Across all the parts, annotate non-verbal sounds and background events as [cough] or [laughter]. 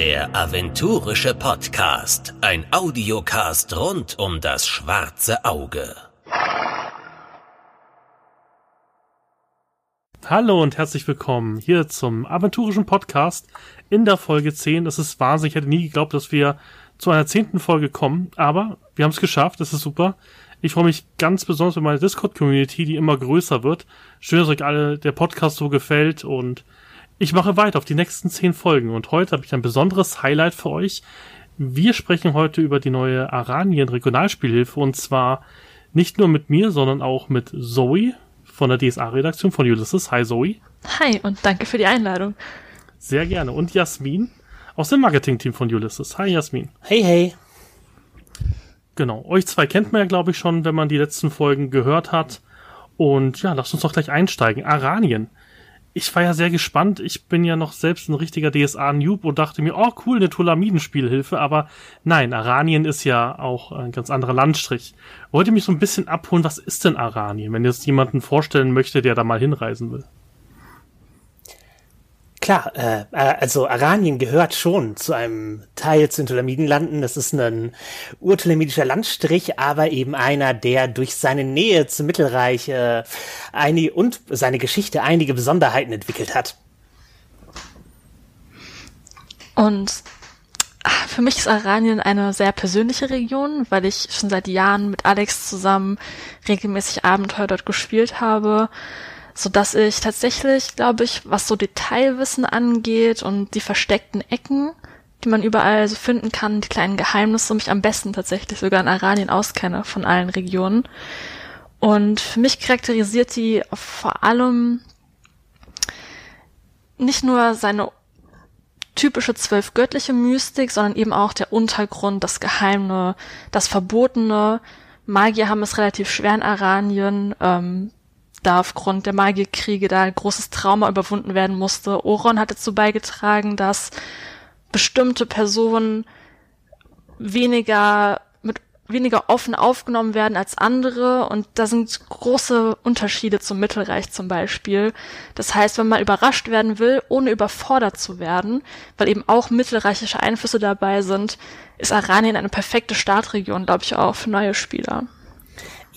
Der aventurische Podcast. Ein Audiocast rund um das schwarze Auge. Hallo und herzlich willkommen hier zum aventurischen Podcast in der Folge 10. Es ist Wahnsinn. Ich hätte nie geglaubt, dass wir zu einer zehnten Folge kommen, aber wir haben es geschafft. Das ist super. Ich freue mich ganz besonders über meine Discord-Community, die immer größer wird. Schön, dass euch alle der Podcast so gefällt und ich mache weiter auf die nächsten zehn Folgen und heute habe ich ein besonderes Highlight für euch. Wir sprechen heute über die neue Aranien Regionalspielhilfe und zwar nicht nur mit mir, sondern auch mit Zoe von der DSA-Redaktion von Ulysses. Hi Zoe. Hi und danke für die Einladung. Sehr gerne. Und Jasmin aus dem Marketing-Team von Ulysses. Hi Jasmin. Hey, hey. Genau, euch zwei kennt man ja, glaube ich, schon, wenn man die letzten Folgen gehört hat. Und ja, lasst uns doch gleich einsteigen. Aranien. Ich war ja sehr gespannt. Ich bin ja noch selbst ein richtiger DSA-Noob und dachte mir, oh cool, eine Tulamidenspielhilfe. Aber nein, Aranien ist ja auch ein ganz anderer Landstrich. Wollt ihr mich so ein bisschen abholen, was ist denn Aranien, wenn es jemanden vorstellen möchte, der da mal hinreisen will? Klar, äh, also Aranien gehört schon zu einem Teil zu den Tulamidenlanden. Das ist ein urtulamidischer Landstrich, aber eben einer, der durch seine Nähe zum Mittelreich äh, einige, und seine Geschichte einige Besonderheiten entwickelt hat. Und ach, für mich ist Aranien eine sehr persönliche Region, weil ich schon seit Jahren mit Alex zusammen regelmäßig Abenteuer dort gespielt habe so dass ich tatsächlich, glaube ich, was so Detailwissen angeht und die versteckten Ecken, die man überall so finden kann, die kleinen Geheimnisse, mich am besten tatsächlich sogar in Aranien auskenne von allen Regionen. Und für mich charakterisiert die vor allem nicht nur seine typische zwölf göttliche Mystik, sondern eben auch der Untergrund, das Geheime, das Verbotene. Magier haben es relativ schwer in Aranien. Ähm, da aufgrund der Magierkriege da ein großes Trauma überwunden werden musste. Oron hat dazu beigetragen, dass bestimmte Personen weniger mit weniger offen aufgenommen werden als andere und da sind große Unterschiede zum Mittelreich zum Beispiel. Das heißt, wenn man überrascht werden will, ohne überfordert zu werden, weil eben auch mittelreichische Einflüsse dabei sind, ist Aranien eine perfekte Startregion, glaube ich, auch für neue Spieler.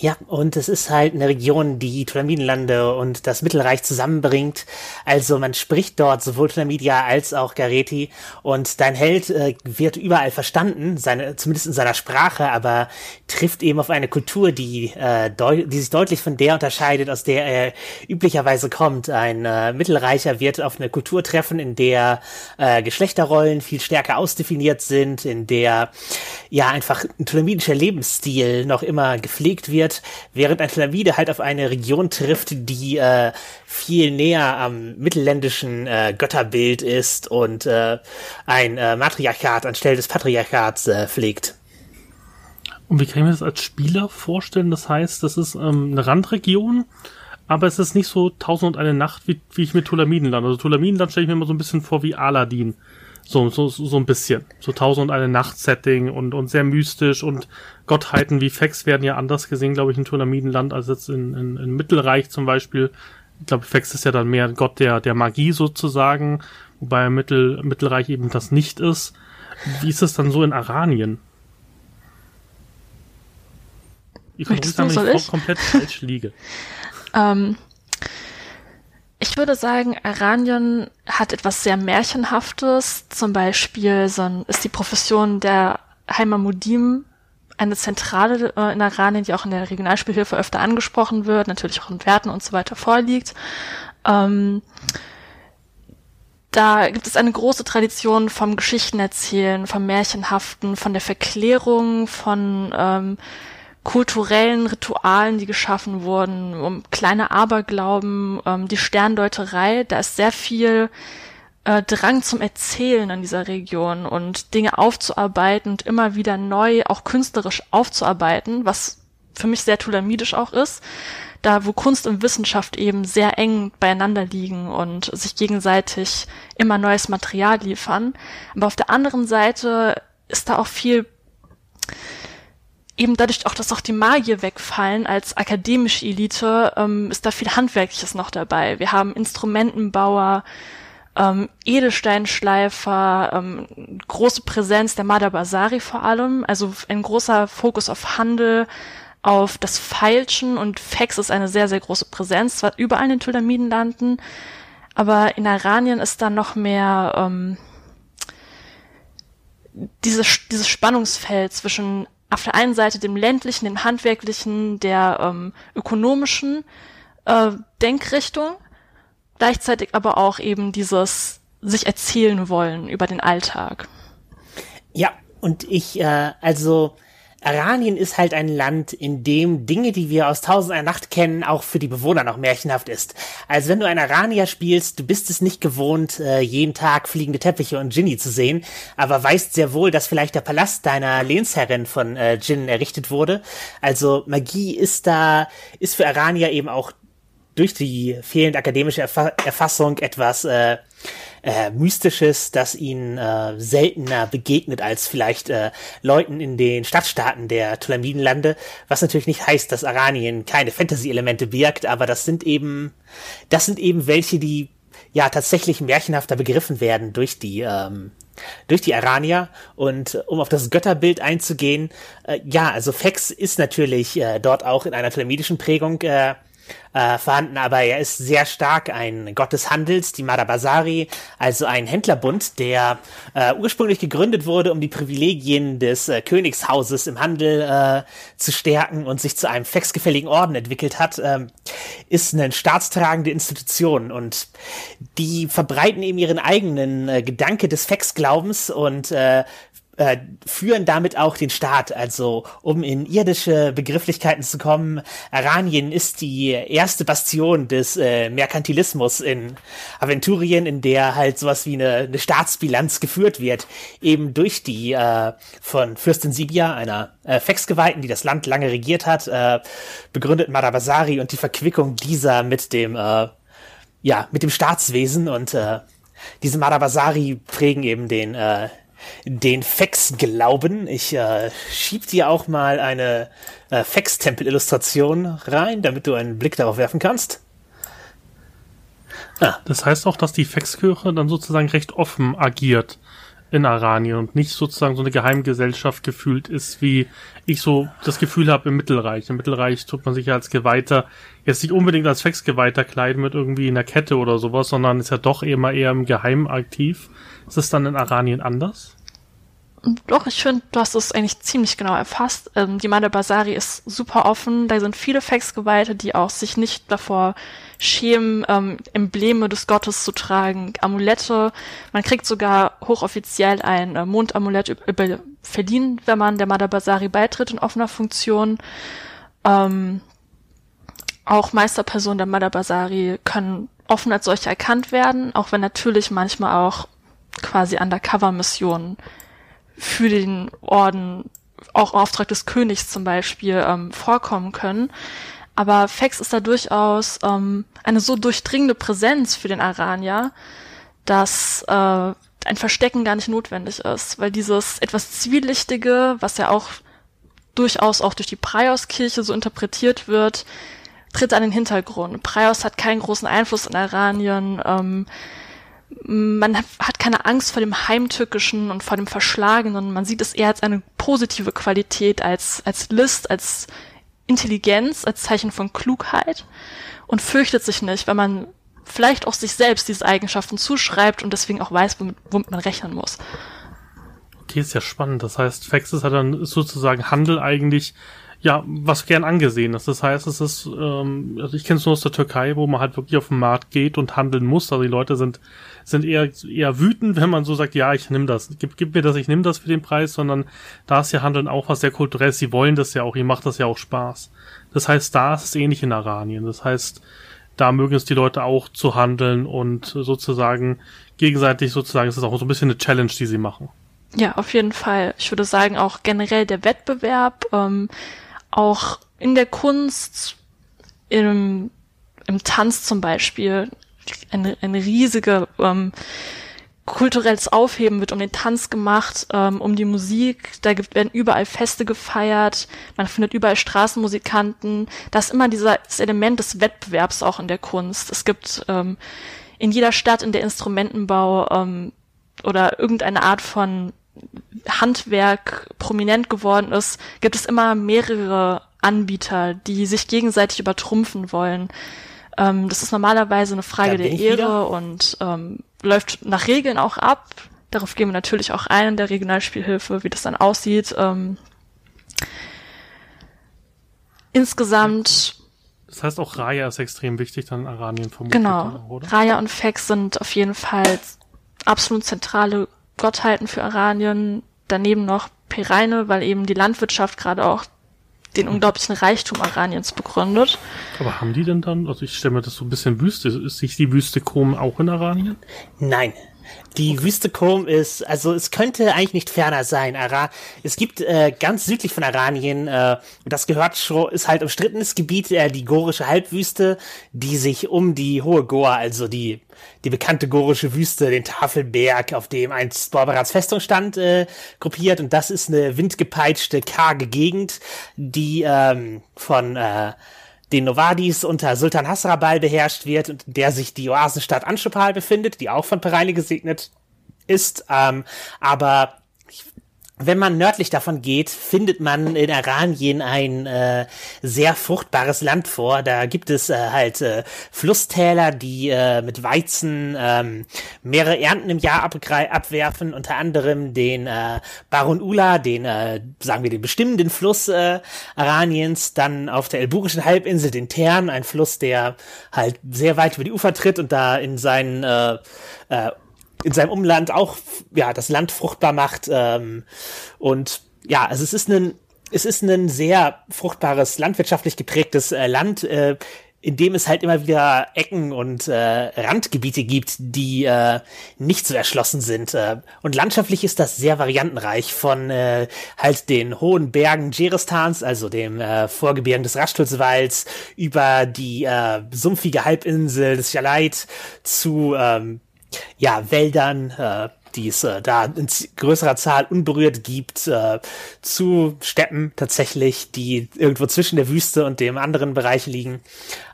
Ja, und es ist halt eine Region, die Tulamidenlande und das Mittelreich zusammenbringt. Also man spricht dort sowohl Tulamidia als auch Gareti und dein Held äh, wird überall verstanden, seine, zumindest in seiner Sprache, aber trifft eben auf eine Kultur, die, äh, die sich deutlich von der unterscheidet, aus der er üblicherweise kommt. Ein äh, Mittelreicher wird auf eine Kultur treffen, in der äh, Geschlechterrollen viel stärker ausdefiniert sind, in der ja einfach ein tulamidischer Lebensstil noch immer gepflegt wird wird, während ein Flamide halt auf eine Region trifft, die äh, viel näher am mittelländischen äh, Götterbild ist und äh, ein äh, Matriarchat anstelle des Patriarchats äh, pflegt. Und wie kann ich mir das als Spieler vorstellen? Das heißt, das ist ähm, eine Randregion, aber es ist nicht so tausend und eine Nacht, wie, wie ich mit Tulamidenland. Also Tulamidenland stelle ich mir immer so ein bisschen vor wie Aladdin. So, so, so ein bisschen. So tausend und eine Nacht-Setting und, und sehr mystisch und Gottheiten wie Fex werden ja anders gesehen, glaube ich, in Turnamidenland als jetzt in, in, in Mittelreich zum Beispiel. Ich glaube, Fex ist ja dann mehr Gott der, der Magie sozusagen, wobei Mittel, Mittelreich eben das nicht ist. Wie ist es dann so in Aranien? Ich Möchtest du, soll ich? komplett falsch liege. [laughs] [laughs] ähm, ich würde sagen, Aranien hat etwas sehr Märchenhaftes. Zum Beispiel so ist die Profession der Heimamudim eine Zentrale äh, in Aranien, die auch in der Regionalspielhilfe öfter angesprochen wird, natürlich auch in Werten und so weiter vorliegt. Ähm, da gibt es eine große Tradition vom Geschichtenerzählen, vom Märchenhaften, von der Verklärung, von ähm, kulturellen Ritualen, die geschaffen wurden, um kleine Aberglauben, ähm, die Sterndeuterei. Da ist sehr viel äh, Drang zum Erzählen in dieser Region und Dinge aufzuarbeiten und immer wieder neu, auch künstlerisch aufzuarbeiten, was für mich sehr tulamidisch auch ist, da wo Kunst und Wissenschaft eben sehr eng beieinander liegen und sich gegenseitig immer neues Material liefern. Aber auf der anderen Seite ist da auch viel eben dadurch auch, dass auch die Magier wegfallen als akademische Elite, ähm, ist da viel Handwerkliches noch dabei. Wir haben Instrumentenbauer, ähm, Edelsteinschleifer, ähm, große Präsenz der Madabasari vor allem, also ein großer Fokus auf Handel, auf das Feilschen und Fex ist eine sehr, sehr große Präsenz, zwar überall in den Tulamidenlanden, aber in Aranien ist da noch mehr ähm, dieses, dieses Spannungsfeld zwischen auf der einen Seite dem ländlichen, dem handwerklichen, der ähm, ökonomischen äh, Denkrichtung, gleichzeitig aber auch eben dieses sich erzählen wollen über den Alltag. Ja, und ich, äh, also Aranien ist halt ein Land, in dem Dinge, die wir aus Tausend einer Nacht kennen, auch für die Bewohner noch märchenhaft ist. Also wenn du ein Aranier spielst, du bist es nicht gewohnt, äh, jeden Tag fliegende Teppiche und Ginny zu sehen, aber weißt sehr wohl, dass vielleicht der Palast deiner Lehnsherrin von äh, Jin errichtet wurde. Also Magie ist da, ist für Aranier eben auch durch die fehlende akademische Erfa Erfassung etwas äh, äh, Mystisches, das ihnen äh, seltener begegnet als vielleicht äh, Leuten in den Stadtstaaten der Tulamidenlande, was natürlich nicht heißt, dass Aranien keine Fantasy-Elemente birgt, aber das sind eben, das sind eben welche, die ja tatsächlich märchenhafter begriffen werden durch die ähm, durch die Aranier. Und um auf das Götterbild einzugehen, äh, ja, also Fex ist natürlich äh, dort auch in einer tulamidischen Prägung äh, äh, vorhanden, aber er ist sehr stark ein Gott des Handels, die Madabasari, also ein Händlerbund, der äh, ursprünglich gegründet wurde, um die Privilegien des äh, Königshauses im Handel äh, zu stärken und sich zu einem fexgefälligen Orden entwickelt hat, äh, ist eine staatstragende Institution. Und die verbreiten eben ihren eigenen äh, Gedanke des Fexglaubens und äh, äh, führen damit auch den Staat. Also, um in irdische Begrifflichkeiten zu kommen, Aranien ist die erste Bastion des äh, Merkantilismus in Aventurien, in der halt sowas wie eine, eine Staatsbilanz geführt wird, eben durch die äh, von Fürstin Sibia, einer äh, Fexgeweihten, die das Land lange regiert hat, äh, begründet Madabasari und die Verquickung dieser mit dem äh, ja mit dem Staatswesen und äh, diese Madabasari prägen eben den äh, den Fex-Glauben. Ich äh, schieb dir auch mal eine äh, Fex-Tempel-Illustration rein, damit du einen Blick darauf werfen kannst. Ah. Das heißt auch, dass die Fex-Kirche dann sozusagen recht offen agiert in Aranien und nicht sozusagen so eine Geheimgesellschaft gefühlt ist, wie ich so das Gefühl habe im Mittelreich. Im Mittelreich tut man sich ja als Geweihter jetzt nicht unbedingt als Fex-Geweihter kleiden mit irgendwie einer Kette oder sowas, sondern ist ja doch immer eher im Geheim aktiv. Ist es dann in Aranien anders? Doch, ich finde, du hast es eigentlich ziemlich genau erfasst. Ähm, die Manda Basari ist super offen. Da sind viele Faxgeweihte, die auch sich nicht davor schämen, ähm, Embleme des Gottes zu tragen, Amulette. Man kriegt sogar hochoffiziell ein äh, Mondamulett über, verliehen, wenn man der Mada Basari beitritt in offener Funktion. Ähm, auch Meisterpersonen der Mada Basari können offen als solche erkannt werden, auch wenn natürlich manchmal auch quasi Undercover-Missionen für den Orden auch im Auftrag des Königs zum Beispiel ähm, vorkommen können. Aber Fex ist da durchaus ähm, eine so durchdringende Präsenz für den Aranier, dass äh, ein Verstecken gar nicht notwendig ist, weil dieses etwas Zwielichtige, was ja auch durchaus auch durch die Praios-Kirche so interpretiert wird, tritt an den Hintergrund. Praios hat keinen großen Einfluss in Aranien. Ähm, man hat keine Angst vor dem Heimtückischen und vor dem Verschlagenen. Man sieht es eher als eine positive Qualität, als, als List, als Intelligenz, als Zeichen von Klugheit und fürchtet sich nicht, wenn man vielleicht auch sich selbst diese Eigenschaften zuschreibt und deswegen auch weiß, womit, womit man rechnen muss. Okay, ist ja spannend. Das heißt, Faxes hat dann sozusagen Handel eigentlich ja, was gern angesehen ist. Das heißt, es ist, ähm, also ich kenne es nur aus der Türkei, wo man halt wirklich auf den Markt geht und handeln muss. Also die Leute sind, sind eher, eher wütend, wenn man so sagt, ja, ich nehme das, gib, gib mir das, ich nehme das für den Preis, sondern da ist ja Handeln auch was sehr kulturelles. Sie wollen das ja auch, ihr macht das ja auch Spaß. Das heißt, da ist es ähnlich in Aranien. Das heißt, da mögen es die Leute auch zu handeln und sozusagen gegenseitig sozusagen ist es auch so ein bisschen eine Challenge, die sie machen. Ja, auf jeden Fall. Ich würde sagen, auch generell der Wettbewerb, ähm, auch in der Kunst, im, im Tanz zum Beispiel, eine, eine riesige ähm, kulturelles Aufheben wird um den Tanz gemacht, ähm, um die Musik. Da werden überall Feste gefeiert. Man findet überall Straßenmusikanten. Da ist immer dieses Element des Wettbewerbs auch in der Kunst. Es gibt ähm, in jeder Stadt, in der Instrumentenbau ähm, oder irgendeine Art von Handwerk prominent geworden ist, gibt es immer mehrere Anbieter, die sich gegenseitig übertrumpfen wollen. Ähm, das ist normalerweise eine Frage der Ehre wieder. und ähm, läuft nach Regeln auch ab. Darauf gehen wir natürlich auch ein in der Regionalspielhilfe, wie das dann aussieht. Ähm, insgesamt. Das heißt auch Raya ist extrem wichtig dann in Aranien vermutlich. Genau. Oder? Raya und Fex sind auf jeden Fall absolut zentrale Gottheiten für Aranien. Daneben noch Pereine, weil eben die Landwirtschaft gerade auch den unglaublichen Reichtum Araniens begründet. Aber haben die denn dann, also ich stelle mir das so ein bisschen Wüste, ist sich die Wüste Kom auch in Aranien? Nein, die okay. Wüste Kom ist, also es könnte eigentlich nicht ferner sein. Ara es gibt äh, ganz südlich von Aranien, äh, das gehört schon, ist halt umstrittenes Gebiet, äh, die gorische Halbwüste, die sich um die Hohe Goa, also die, die bekannte gorische Wüste, den Tafelberg, auf dem einst Borberats Festung stand, äh, gruppiert. Und das ist eine windgepeitschte, karge Gegend, die ähm, von äh, den Novadis unter Sultan Hasrabal beherrscht wird und der sich die Oasenstadt Anshopal befindet, die auch von Pereine gesegnet ist. Ähm, aber wenn man nördlich davon geht, findet man in Aranien ein äh, sehr fruchtbares Land vor. Da gibt es äh, halt äh, Flusstäler, die äh, mit Weizen ähm, mehrere Ernten im Jahr abwerfen, unter anderem den äh, Baron Ula, den, äh, sagen wir, den bestimmenden Fluss äh, Araniens, dann auf der Elburischen Halbinsel den Tern, ein Fluss, der halt sehr weit über die Ufer tritt und da in seinen äh, äh, in seinem Umland auch ja das Land fruchtbar macht ähm, und ja, also es ist ein es ist ein sehr fruchtbares landwirtschaftlich geprägtes äh, Land. Äh, in dem es halt immer wieder Ecken und äh, Randgebiete gibt, die äh, nicht so erschlossen sind. Äh, und landschaftlich ist das sehr variantenreich von äh, halt den hohen Bergen Djerestans, also dem äh, Vorgebirgen des Raschtulswalds, über die äh, sumpfige Halbinsel des Jaleit zu ähm, ja, Wäldern, äh, die es äh, da in größerer Zahl unberührt gibt, äh, zu Steppen tatsächlich, die irgendwo zwischen der Wüste und dem anderen Bereich liegen.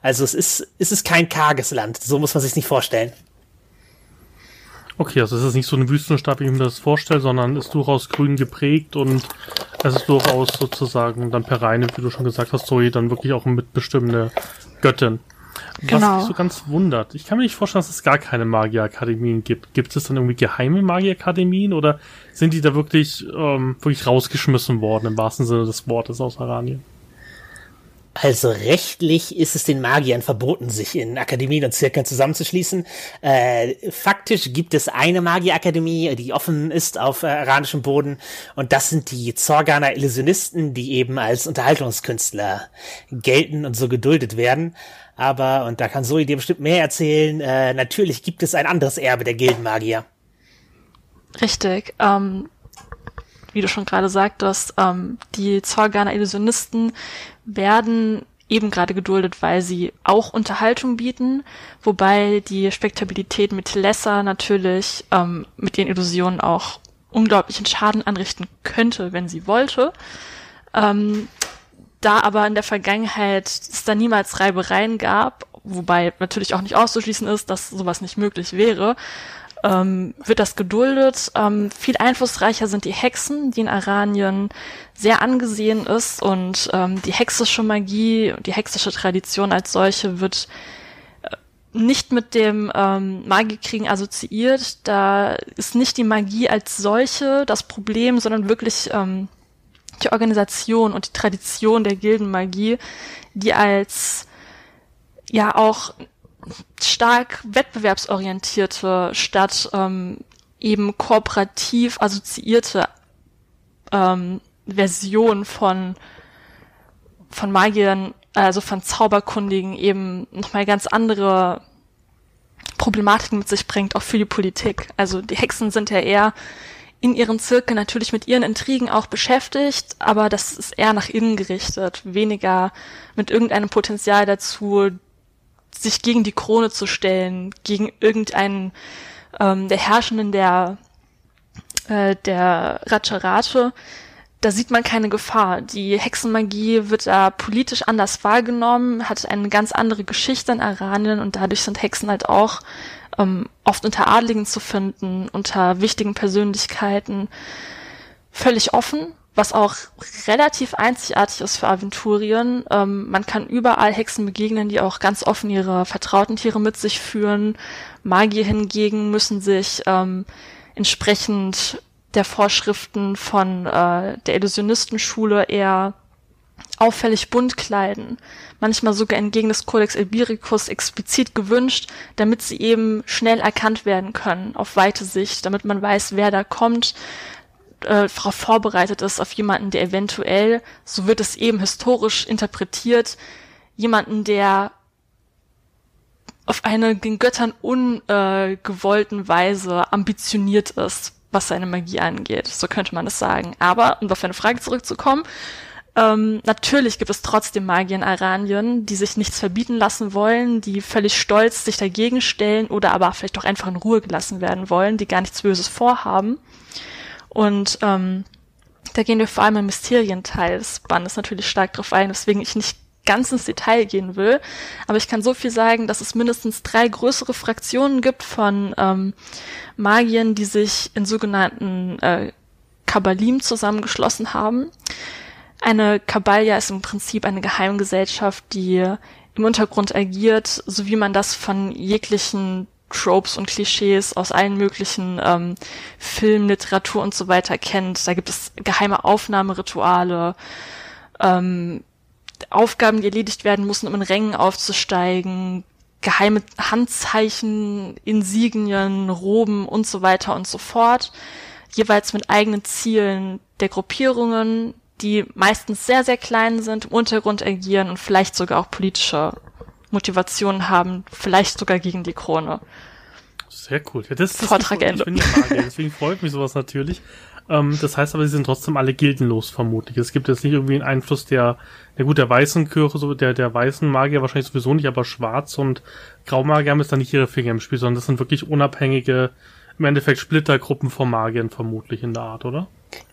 Also es ist, es ist kein karges Land, so muss man sich nicht vorstellen. Okay, also es ist nicht so eine Wüstenstadt, wie ich mir das vorstelle, sondern ist durchaus grün geprägt und es ist durchaus sozusagen dann per Reine, wie du schon gesagt hast, Zoe, dann wirklich auch mitbestimmende Göttin. Genau. Was mich so ganz wundert. Ich kann mir nicht vorstellen, dass es gar keine Magierakademien gibt. Gibt es dann irgendwie geheime Magierakademien oder sind die da wirklich, ähm, wirklich rausgeschmissen worden im wahrsten Sinne des Wortes aus Aranien? Also rechtlich ist es den Magiern verboten, sich in Akademien und Zirkeln zusammenzuschließen. Äh, faktisch gibt es eine Magierakademie, die offen ist auf äh, iranischem Boden und das sind die Zorganer Illusionisten, die eben als Unterhaltungskünstler gelten und so geduldet werden. Aber, und da kann Zoe dir bestimmt mehr erzählen, äh, natürlich gibt es ein anderes Erbe der Gildenmagier. Richtig. Ähm, wie du schon gerade sagtest, ähm, die Zorganer Illusionisten werden eben gerade geduldet, weil sie auch Unterhaltung bieten, wobei die Spektabilität mit Lesser natürlich ähm, mit ihren Illusionen auch unglaublichen Schaden anrichten könnte, wenn sie wollte. Ähm, da aber in der Vergangenheit es da niemals Reibereien gab, wobei natürlich auch nicht auszuschließen ist, dass sowas nicht möglich wäre, ähm, wird das geduldet. Ähm, viel einflussreicher sind die Hexen, die in Aranien sehr angesehen ist und ähm, die hexische Magie, die hexische Tradition als solche wird äh, nicht mit dem ähm, Magiekriegen assoziiert. Da ist nicht die Magie als solche das Problem, sondern wirklich ähm, die Organisation und die Tradition der Gildenmagie, die als ja auch stark wettbewerbsorientierte statt ähm, eben kooperativ assoziierte ähm, Version von von Magiern, also von Zauberkundigen eben nochmal ganz andere Problematiken mit sich bringt, auch für die Politik. Also die Hexen sind ja eher in ihren Zirkeln natürlich mit ihren Intrigen auch beschäftigt, aber das ist eher nach innen gerichtet, weniger mit irgendeinem Potenzial dazu, sich gegen die Krone zu stellen, gegen irgendeinen ähm, der Herrschenden der äh, der Ratscharate. Da sieht man keine Gefahr. Die Hexenmagie wird da politisch anders wahrgenommen, hat eine ganz andere Geschichte in Aranien und dadurch sind Hexen halt auch ähm, oft unter Adligen zu finden, unter wichtigen Persönlichkeiten, völlig offen, was auch relativ einzigartig ist für Aventurien. Ähm, man kann überall Hexen begegnen, die auch ganz offen ihre vertrauten Tiere mit sich führen. Magier hingegen müssen sich ähm, entsprechend der Vorschriften von äh, der Illusionistenschule eher auffällig bunt kleiden, manchmal sogar entgegen des Codex Albiricus explizit gewünscht, damit sie eben schnell erkannt werden können auf weite Sicht, damit man weiß, wer da kommt, äh, darauf vorbereitet ist auf jemanden, der eventuell, so wird es eben historisch interpretiert, jemanden, der auf eine den Göttern ungewollten äh, Weise ambitioniert ist, was seine Magie angeht. So könnte man es sagen. Aber, um auf eine Frage zurückzukommen, ähm, natürlich gibt es trotzdem Magier in Aranien, die sich nichts verbieten lassen wollen, die völlig stolz sich dagegen stellen oder aber vielleicht auch einfach in Ruhe gelassen werden wollen, die gar nichts Böses vorhaben. Und ähm, da gehen wir vor allem im Mysterienteil des Bandes natürlich stark drauf ein, weswegen ich nicht ganz ins Detail gehen will. Aber ich kann so viel sagen, dass es mindestens drei größere Fraktionen gibt von ähm, Magiern, die sich in sogenannten äh, Kabbalim zusammengeschlossen haben. Eine Kabbalia ist im Prinzip eine Geheimgesellschaft, die im Untergrund agiert, so wie man das von jeglichen Tropes und Klischees aus allen möglichen ähm, Film, Literatur und so weiter kennt. Da gibt es geheime Aufnahmerituale, ähm, Aufgaben, die erledigt werden müssen, um in Rängen aufzusteigen, geheime Handzeichen, Insignien, Roben und so weiter und so fort, jeweils mit eigenen Zielen der Gruppierungen, die meistens sehr, sehr klein sind, im Untergrund agieren und vielleicht sogar auch politische Motivationen haben, vielleicht sogar gegen die Krone. Sehr cool. Ja, das, das Vortrag Ende. Ich bin ja Magier, [laughs] deswegen freut mich sowas natürlich. Ähm, das heißt aber, sie sind trotzdem alle gildenlos vermutlich. Es gibt jetzt nicht irgendwie einen Einfluss der, der gut, der weißen Kirche, so der, der weißen Magier wahrscheinlich sowieso nicht, aber schwarz und Graumagier haben jetzt da nicht ihre Finger im Spiel, sondern das sind wirklich unabhängige, im Endeffekt Splittergruppen von Magiern vermutlich in der Art, oder?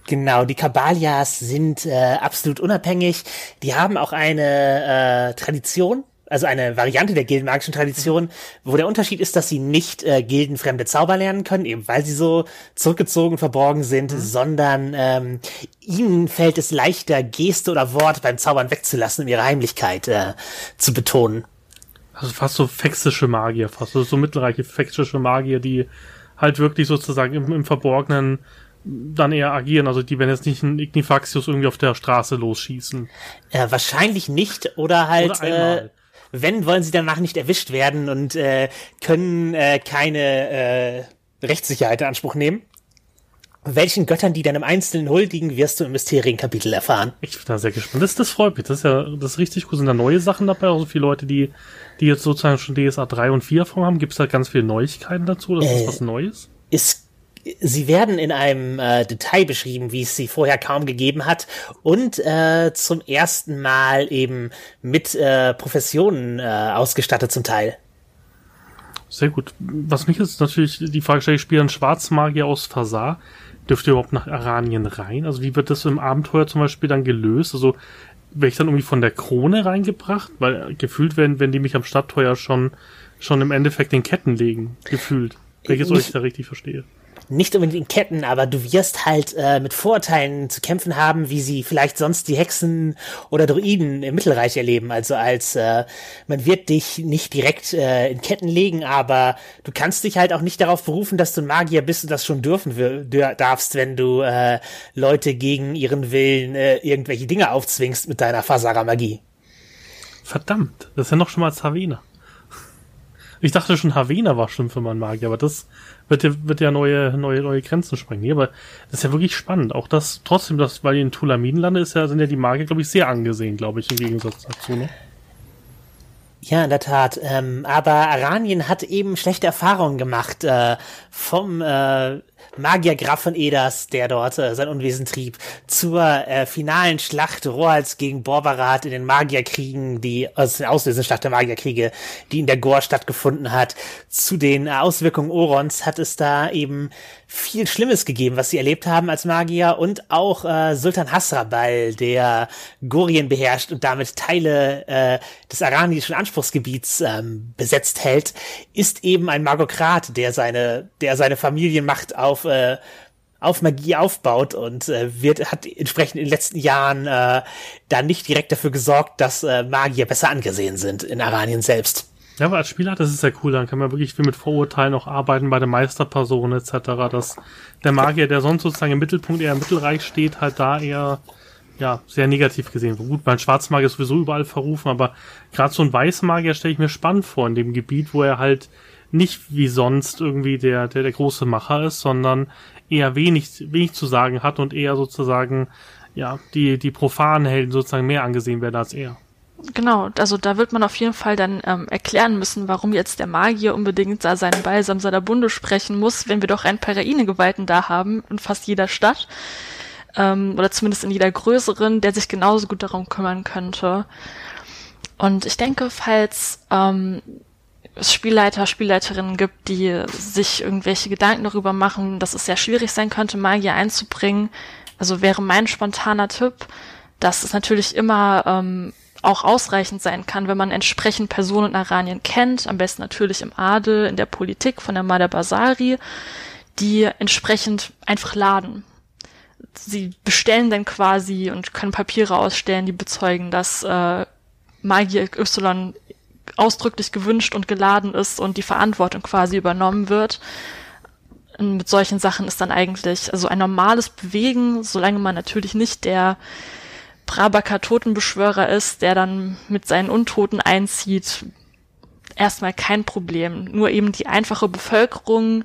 Genau, die Kabalias sind äh, absolut unabhängig. Die haben auch eine äh, Tradition, also eine Variante der gildenmagischen Tradition, wo der Unterschied ist, dass sie nicht äh, gildenfremde Zauber lernen können, eben weil sie so zurückgezogen, verborgen sind, mhm. sondern ähm, ihnen fällt es leichter, Geste oder Wort beim Zaubern wegzulassen, um ihre Heimlichkeit äh, zu betonen. Also fast so fexische Magier, fast so, so mittelreiche fexische Magier, die halt wirklich sozusagen im, im Verborgenen dann eher agieren. Also die werden jetzt nicht ein Ignifaxius irgendwie auf der Straße losschießen. Äh, wahrscheinlich nicht oder halt. Oder äh, wenn, wollen sie danach nicht erwischt werden und äh, können äh, keine äh, Rechtssicherheit in Anspruch nehmen. Welchen Göttern die dann im Einzelnen huldigen, wirst du im Mysterienkapitel erfahren. Ich bin da sehr gespannt. Das, das freut mich. Das ist ja das ist richtig cool. Sind da neue Sachen dabei? Auch so viele Leute, die, die jetzt sozusagen schon DSA 3 und 4 vom haben. Gibt es da ganz viele Neuigkeiten dazu? Das äh, ist was Neues? Ist sie werden in einem äh, Detail beschrieben, wie es sie vorher kaum gegeben hat und äh, zum ersten Mal eben mit äh, Professionen äh, ausgestattet zum Teil. Sehr gut. Was mich jetzt natürlich die Frage stellt, ich spiele einen Schwarzmagier aus Fasar. Dürft ihr überhaupt nach Aranien rein? Also wie wird das im Abenteuer zum Beispiel dann gelöst? Also wäre ich dann irgendwie von der Krone reingebracht? Weil gefühlt werden, wenn die mich am Stadtteuer schon, schon im Endeffekt in Ketten legen. Gefühlt. Wenn ich es euch da richtig verstehe nicht unbedingt in Ketten, aber du wirst halt äh, mit Vorurteilen zu kämpfen haben, wie sie vielleicht sonst die Hexen oder Druiden im Mittelreich erleben. Also als äh, man wird dich nicht direkt äh, in Ketten legen, aber du kannst dich halt auch nicht darauf berufen, dass du ein Magier bist und das schon dürfen darfst, wenn du äh, Leute gegen ihren Willen äh, irgendwelche Dinge aufzwingst mit deiner Fasara-Magie. Verdammt, das ist ja noch schon mal als Havena. Ich dachte schon, Havena war schlimm für meinen Magier, aber das wird ja, wird ja neue, neue, neue Grenzen sprengen. Aber das ist ja wirklich spannend. Auch das, trotzdem, das, weil ihr in Tulamin landet, ist ja, sind ja die Magier, glaube ich, sehr angesehen, glaube ich, im Gegensatz dazu, ne? Ja, in der Tat. Ähm, aber Aranien hat eben schlechte Erfahrungen gemacht äh, vom äh, Magier Graf von Eders, der dort äh, sein Unwesen trieb, zur äh, finalen Schlacht Rohals gegen Borbarat in den Magierkriegen, die also der Auslösungsschlacht der Magierkriege, die in der Gore stattgefunden hat. Zu den äh, Auswirkungen Orons hat es da eben viel Schlimmes gegeben, was sie erlebt haben als Magier und auch äh, Sultan Hasrabal, der Gorien beherrscht und damit Teile äh, des aranischen Anspruchsgebiets ähm, besetzt hält, ist eben ein Magokrat, der seine, der seine Familienmacht auf äh, auf Magie aufbaut und äh, wird hat entsprechend in den letzten Jahren äh, da nicht direkt dafür gesorgt, dass äh, Magier besser angesehen sind in Aranien selbst. Ja, aber als Spieler, das ist ja cool, dann kann man wirklich viel mit Vorurteilen auch arbeiten bei den Meisterpersonen etc., dass der Magier, der sonst sozusagen im Mittelpunkt eher im Mittelreich steht, halt da eher ja, sehr negativ gesehen. Gut, mein Schwarzmagier ist sowieso überall verrufen, aber gerade so ein Weißmagier stelle ich mir spannend vor in dem Gebiet, wo er halt nicht wie sonst irgendwie der, der, der große Macher ist, sondern eher wenig, wenig zu sagen hat und eher sozusagen, ja, die, die profanen Helden sozusagen mehr angesehen werden als er. Genau, also da wird man auf jeden Fall dann ähm, erklären müssen, warum jetzt der Magier unbedingt da seinen Balsam seiner Bunde sprechen muss, wenn wir doch ein Peraine-Gewalten da haben in fast jeder Stadt. Ähm, oder zumindest in jeder größeren, der sich genauso gut darum kümmern könnte. Und ich denke, falls ähm, Spielleiter, Spielleiterinnen gibt, die sich irgendwelche Gedanken darüber machen, dass es sehr schwierig sein könnte, Magier einzubringen, also wäre mein spontaner Tipp, dass es natürlich immer ähm, auch ausreichend sein kann, wenn man entsprechend Personen in Aranien kennt, am besten natürlich im Adel, in der Politik von der Mada Basari, die entsprechend einfach laden. Sie bestellen dann quasi und können Papiere ausstellen, die bezeugen, dass äh, Magier Y ausdrücklich gewünscht und geladen ist und die Verantwortung quasi übernommen wird. Und mit solchen Sachen ist dann eigentlich also ein normales Bewegen, solange man natürlich nicht der Brabaka Totenbeschwörer ist, der dann mit seinen Untoten einzieht, erstmal kein Problem. Nur eben die einfache Bevölkerung,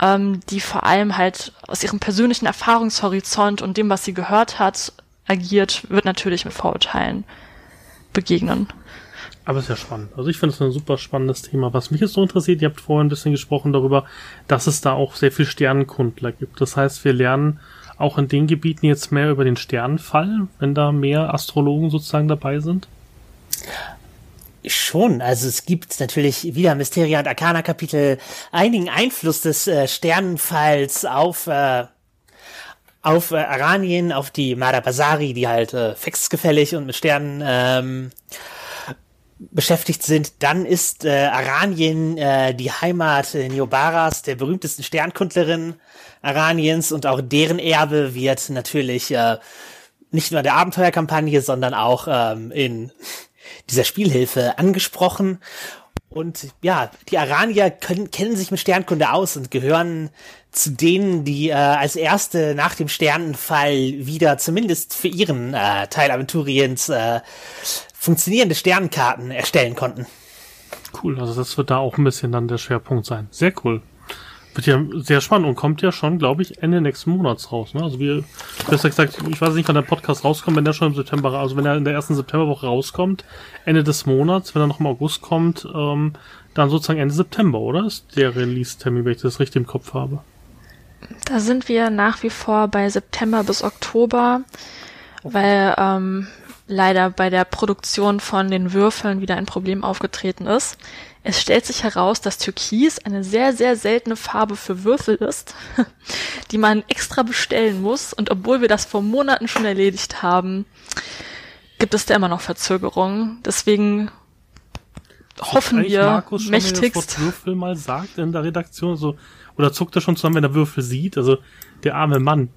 ähm, die vor allem halt aus ihrem persönlichen Erfahrungshorizont und dem, was sie gehört hat, agiert, wird natürlich mit Vorurteilen begegnen. Aber ist ja spannend. Also ich finde es ein super spannendes Thema. Was mich jetzt so interessiert, ihr habt vorhin ein bisschen gesprochen darüber, dass es da auch sehr viel Sternenkundler gibt. Das heißt, wir lernen auch in den Gebieten jetzt mehr über den Sternenfall, wenn da mehr Astrologen sozusagen dabei sind? Schon, also es gibt natürlich wieder Mysteria und Arcana Kapitel einigen Einfluss des äh, Sternenfalls auf äh, auf äh, Aranien, auf die Madabasari, die halt äh, fixgefällig und mit Sternen ähm, beschäftigt sind. Dann ist äh, Aranien äh, die Heimat äh, Neobaras, der berühmtesten Sternkundlerin Araniens und auch deren Erbe wird natürlich äh, nicht nur in der Abenteuerkampagne, sondern auch ähm, in dieser Spielhilfe angesprochen. Und ja, die Aranier können, kennen sich mit Sternkunde aus und gehören zu denen, die äh, als erste nach dem Sternenfall wieder zumindest für ihren äh, Teil Aventuriens äh, funktionierende Sternenkarten erstellen konnten. Cool, also das wird da auch ein bisschen dann der Schwerpunkt sein. Sehr cool. Wird ja sehr spannend und kommt ja schon, glaube ich, Ende nächsten Monats raus. Ne? Also wir, besser gesagt, ich weiß nicht, wann der Podcast rauskommt, wenn der schon im September, also wenn er in der ersten Septemberwoche rauskommt, Ende des Monats, wenn er noch im August kommt, ähm, dann sozusagen Ende September, oder? Ist der Release-Termin, wenn ich das richtig im Kopf habe. Da sind wir nach wie vor bei September bis Oktober, weil ähm, leider bei der Produktion von den Würfeln wieder ein Problem aufgetreten ist. Es stellt sich heraus, dass Türkis eine sehr, sehr seltene Farbe für Würfel ist, [laughs] die man extra bestellen muss. Und obwohl wir das vor Monaten schon erledigt haben, gibt es da immer noch Verzögerungen. Deswegen hoffen wir Markus schon, mächtigst. Wenn das Würfel mal sagt in der Redaktion, so, oder zuckt er schon zusammen, wenn er Würfel sieht? Also, der arme Mann.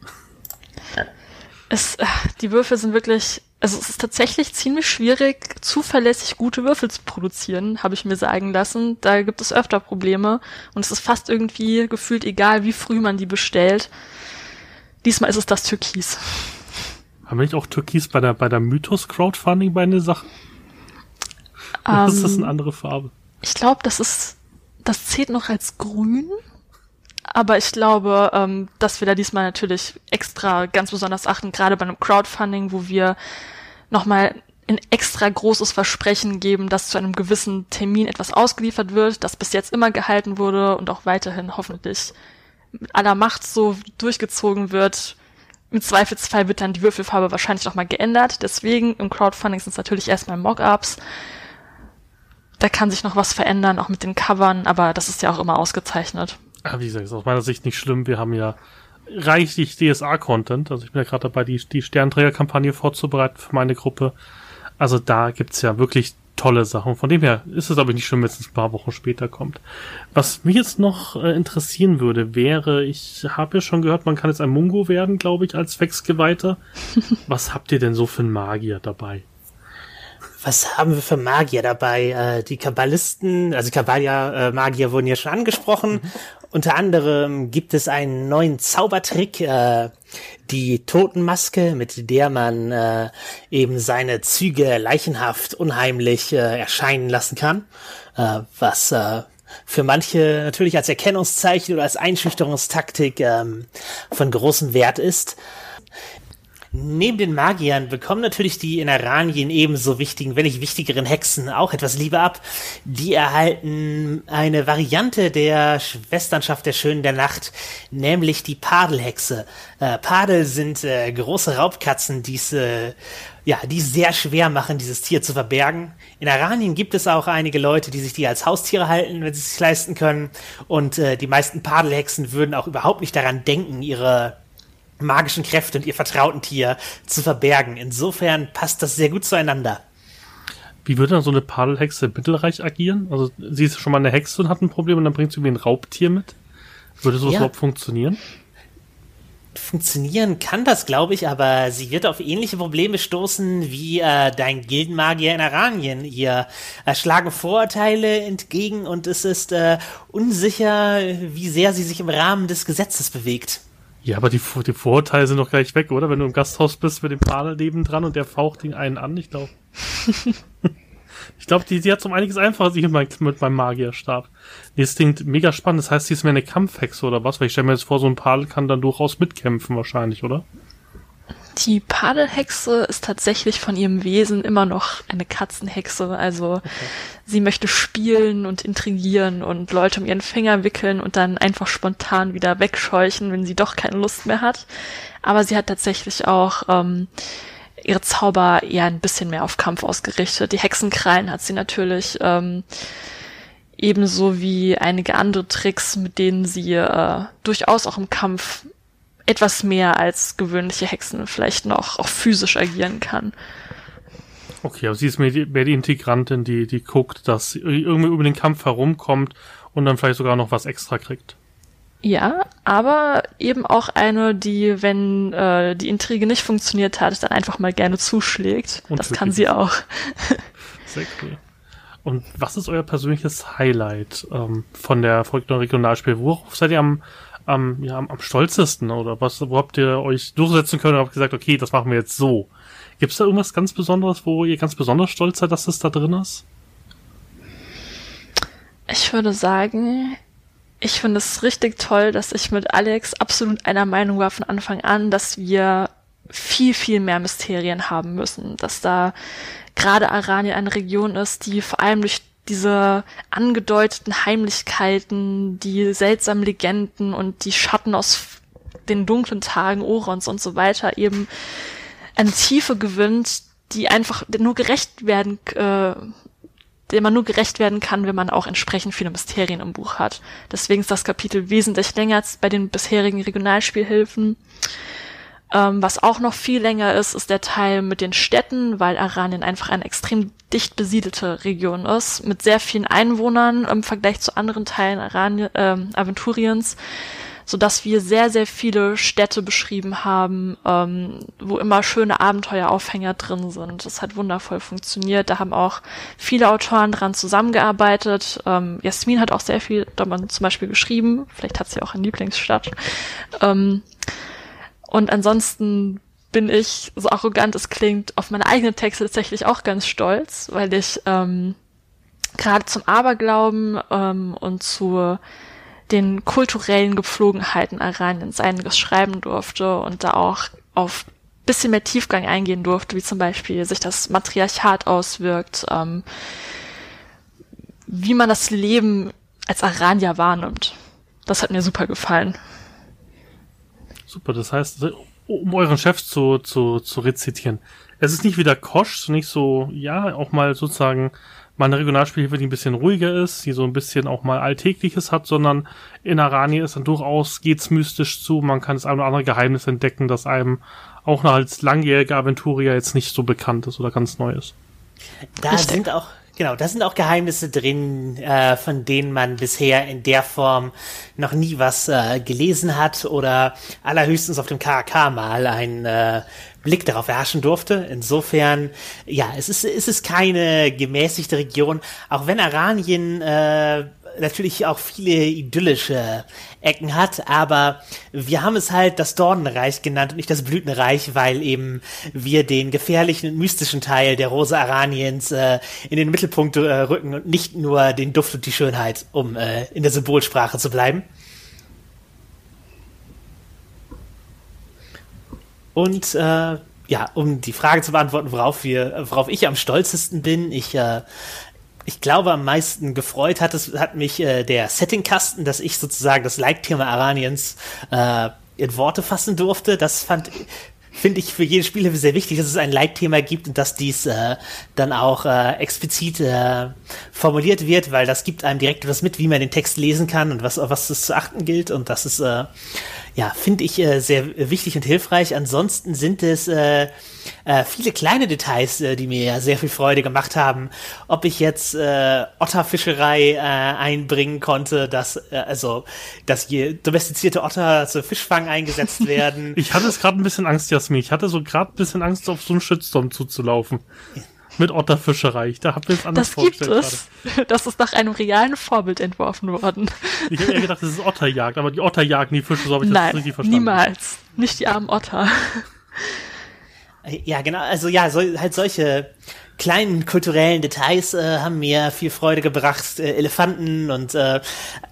Es, äh, die Würfel sind wirklich also es ist tatsächlich ziemlich schwierig, zuverlässig gute Würfel zu produzieren, habe ich mir sagen lassen. Da gibt es öfter Probleme und es ist fast irgendwie gefühlt egal, wie früh man die bestellt. Diesmal ist es das Türkis. Haben wir nicht auch Türkis bei der, bei der Mythos-Crowdfunding bei einer Sache? Oder [laughs] um, ist das eine ähm, andere Farbe? Ich glaube, das ist, das zählt noch als grün. Aber ich glaube, ähm, dass wir da diesmal natürlich extra ganz besonders achten, gerade bei einem Crowdfunding, wo wir nochmal ein extra großes Versprechen geben, dass zu einem gewissen Termin etwas ausgeliefert wird, das bis jetzt immer gehalten wurde und auch weiterhin hoffentlich mit aller Macht so durchgezogen wird. Im Zweifelsfall wird dann die Würfelfarbe wahrscheinlich nochmal geändert. Deswegen im Crowdfunding sind es natürlich erstmal Mockups. Da kann sich noch was verändern, auch mit den Covern, aber das ist ja auch immer ausgezeichnet. Ja, wie gesagt, ist aus meiner Sicht nicht schlimm. Wir haben ja reichlich DSA-Content. Also ich bin ja gerade dabei, die, die Sternträger-Kampagne vorzubereiten für meine Gruppe. Also da gibt's ja wirklich tolle Sache. Und von dem her ist es aber nicht schlimm, wenn es ein paar Wochen später kommt. Was mich jetzt noch äh, interessieren würde, wäre, ich habe ja schon gehört, man kann jetzt ein Mungo werden, glaube ich, als Wechsgeweihter. [laughs] Was habt ihr denn so für einen Magier dabei? Was haben wir für Magier dabei? Äh, die Kabbalisten, also Kabbalia-Magier wurden ja schon angesprochen. Mhm. Unter anderem gibt es einen neuen Zaubertrick, äh, die Totenmaske, mit der man äh, eben seine Züge leichenhaft, unheimlich äh, erscheinen lassen kann, äh, was äh, für manche natürlich als Erkennungszeichen oder als Einschüchterungstaktik ähm, von großem Wert ist. Neben den Magiern bekommen natürlich die in Aranien ebenso wichtigen, wenn nicht wichtigeren Hexen auch etwas Liebe ab. Die erhalten eine Variante der Schwesternschaft der Schönen der Nacht, nämlich die Padelhexe. Äh, Padel sind äh, große Raubkatzen, die äh, ja, die sehr schwer machen, dieses Tier zu verbergen. In Aranien gibt es auch einige Leute, die sich die als Haustiere halten, wenn sie es sich leisten können. Und äh, die meisten Padelhexen würden auch überhaupt nicht daran denken, ihre magischen Kräfte und ihr vertrauten Tier zu verbergen. Insofern passt das sehr gut zueinander. Wie würde dann so eine Padelhexe im Mittelreich agieren? Also sie ist schon mal eine Hexe und hat ein Problem und dann bringt sie irgendwie ein Raubtier mit. Würde sowas ja. überhaupt funktionieren? Funktionieren kann das, glaube ich, aber sie wird auf ähnliche Probleme stoßen wie äh, dein Gildenmagier in Aranien. Ihr äh, schlagen Vorurteile entgegen und es ist äh, unsicher, wie sehr sie sich im Rahmen des Gesetzes bewegt. Ja, aber die, die Vorurteile sind doch gleich weg, oder? Wenn du im Gasthaus bist mit dem Pader neben dran und der faucht ihn einen an, ich glaube. [laughs] ich glaube, die, die hat um einiges einfacher sich mit, mit meinem Magierstab. Nee, das klingt mega spannend. Das heißt, sie ist mehr eine Kampfhexe oder was? Weil ich stelle mir jetzt vor, so ein Padel kann dann durchaus mitkämpfen wahrscheinlich, oder? Die Padelhexe ist tatsächlich von ihrem Wesen immer noch eine Katzenhexe. Also okay. sie möchte spielen und intrigieren und Leute um ihren Finger wickeln und dann einfach spontan wieder wegscheuchen, wenn sie doch keine Lust mehr hat. Aber sie hat tatsächlich auch ähm, ihre Zauber eher ein bisschen mehr auf Kampf ausgerichtet. Die Hexenkrallen hat sie natürlich. Ähm, ebenso wie einige andere Tricks, mit denen sie äh, durchaus auch im Kampf etwas mehr als gewöhnliche Hexen vielleicht noch auch physisch agieren kann. Okay, aber sie ist mehr die, mehr die Integrantin, die, die guckt, dass sie irgendwie über den Kampf herumkommt und dann vielleicht sogar noch was extra kriegt. Ja, aber eben auch eine, die, wenn äh, die Intrige nicht funktioniert hat, dann einfach mal gerne zuschlägt. Und das kann sie auch. [laughs] Sehr cool. Und was ist euer persönliches Highlight ähm, von der folgenden Regionalspiel? Worauf seid ihr am, am, ja, am, am stolzesten oder was, wo habt ihr euch durchsetzen können und habt gesagt, okay, das machen wir jetzt so? Gibt es da irgendwas ganz Besonderes, wo ihr ganz besonders stolz seid, dass das da drin ist? Ich würde sagen, ich finde es richtig toll, dass ich mit Alex absolut einer Meinung war von Anfang an, dass wir viel, viel mehr Mysterien haben müssen, dass da gerade Aranien eine Region ist, die vor allem durch diese angedeuteten Heimlichkeiten, die seltsamen Legenden und die Schatten aus den dunklen Tagen Orons und so weiter eben eine Tiefe gewinnt, die einfach nur gerecht werden, äh, der man nur gerecht werden kann, wenn man auch entsprechend viele Mysterien im Buch hat. Deswegen ist das Kapitel wesentlich länger als bei den bisherigen Regionalspielhilfen. Ähm, was auch noch viel länger ist, ist der Teil mit den Städten, weil Aranien einfach eine extrem dicht besiedelte Region ist, mit sehr vielen Einwohnern im Vergleich zu anderen Teilen Aranien, äh, Aventuriens, so dass wir sehr, sehr viele Städte beschrieben haben, ähm, wo immer schöne Abenteueraufhänger drin sind. Das hat wundervoll funktioniert. Da haben auch viele Autoren dran zusammengearbeitet. Ähm, Jasmin hat auch sehr viel darüber zum Beispiel geschrieben. Vielleicht hat sie auch eine Lieblingsstadt. Ähm, und ansonsten bin ich, so arrogant es klingt, auf meine eigenen Texte tatsächlich auch ganz stolz, weil ich ähm, gerade zum Aberglauben ähm, und zu den kulturellen Gepflogenheiten Araniens einiges schreiben durfte und da auch auf bisschen mehr Tiefgang eingehen durfte, wie zum Beispiel sich das Matriarchat auswirkt, ähm, wie man das Leben als Aranier wahrnimmt. Das hat mir super gefallen. Super, das heißt, um euren Chef zu, zu, zu rezitieren. Es ist nicht wieder Kosch, nicht so, ja, auch mal sozusagen mal eine Regionalspielhilfe, die ein bisschen ruhiger ist, die so ein bisschen auch mal Alltägliches hat, sondern in Arani ist dann durchaus, geht's mystisch zu, man kann das ein oder andere Geheimnis entdecken, das einem auch noch als langjähriger Aventurier jetzt nicht so bekannt ist oder ganz neu ist. Da Richtig. sind auch Genau, da sind auch Geheimnisse drin, äh, von denen man bisher in der Form noch nie was äh, gelesen hat oder allerhöchstens auf dem KK mal einen äh, Blick darauf erhaschen durfte. Insofern, ja, es ist, es ist keine gemäßigte Region, auch wenn Aranien äh, natürlich auch viele idyllische Ecken hat, aber wir haben es halt das Dornenreich genannt und nicht das Blütenreich, weil eben wir den gefährlichen und mystischen Teil der Rose Araniens äh, in den Mittelpunkt äh, rücken und nicht nur den Duft und die Schönheit, um äh, in der Symbolsprache zu bleiben. Und äh, ja, um die Frage zu beantworten, worauf wir, worauf ich am stolzesten bin, ich äh, ich glaube, am meisten gefreut hat es hat mich äh, der Settingkasten, dass ich sozusagen das Leitthema Araniens äh, in Worte fassen durfte. Das fand finde ich für jede Spielhilfe sehr wichtig, dass es ein Leitthema gibt und dass dies äh, dann auch äh, explizit äh, formuliert wird, weil das gibt einem direkt was mit, wie man den Text lesen kann und was was es zu achten gilt und das ist äh, ja finde ich äh, sehr wichtig und hilfreich. Ansonsten sind es äh, äh, viele kleine Details, äh, die mir ja sehr viel Freude gemacht haben. Ob ich jetzt äh, Otterfischerei äh, einbringen konnte, dass äh, also dass je domestizierte Otter zur Fischfang eingesetzt [laughs] werden. ich hatte es gerade ein bisschen Angst, Jasmin. Ich hatte so gerade ein bisschen Angst, auf so einen Shitstorm zuzulaufen. Mit Otterfischerei. Da hab ich es anders das vorgestellt. Gibt es. Gerade. Das ist nach einem realen Vorbild entworfen worden. Ich habe eher gedacht, das ist Otterjagd, aber die Otter jagen die Fische, so habe ich Nein, das richtig verstanden. Niemals. Nicht die armen Otter. Ja, genau. Also ja, so, halt solche kleinen kulturellen Details äh, haben mir viel Freude gebracht. Äh, Elefanten und äh,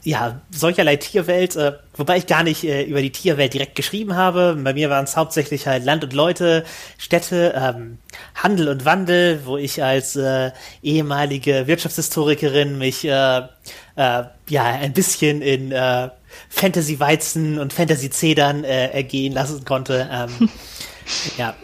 ja, solcherlei Tierwelt. Äh, wobei ich gar nicht äh, über die Tierwelt direkt geschrieben habe. Bei mir waren es hauptsächlich halt Land und Leute, Städte, ähm, Handel und Wandel, wo ich als äh, ehemalige Wirtschaftshistorikerin mich äh, äh, ja ein bisschen in äh, Fantasy-Weizen und Fantasy-Zedern äh, ergehen lassen konnte. Ähm, [laughs] ja,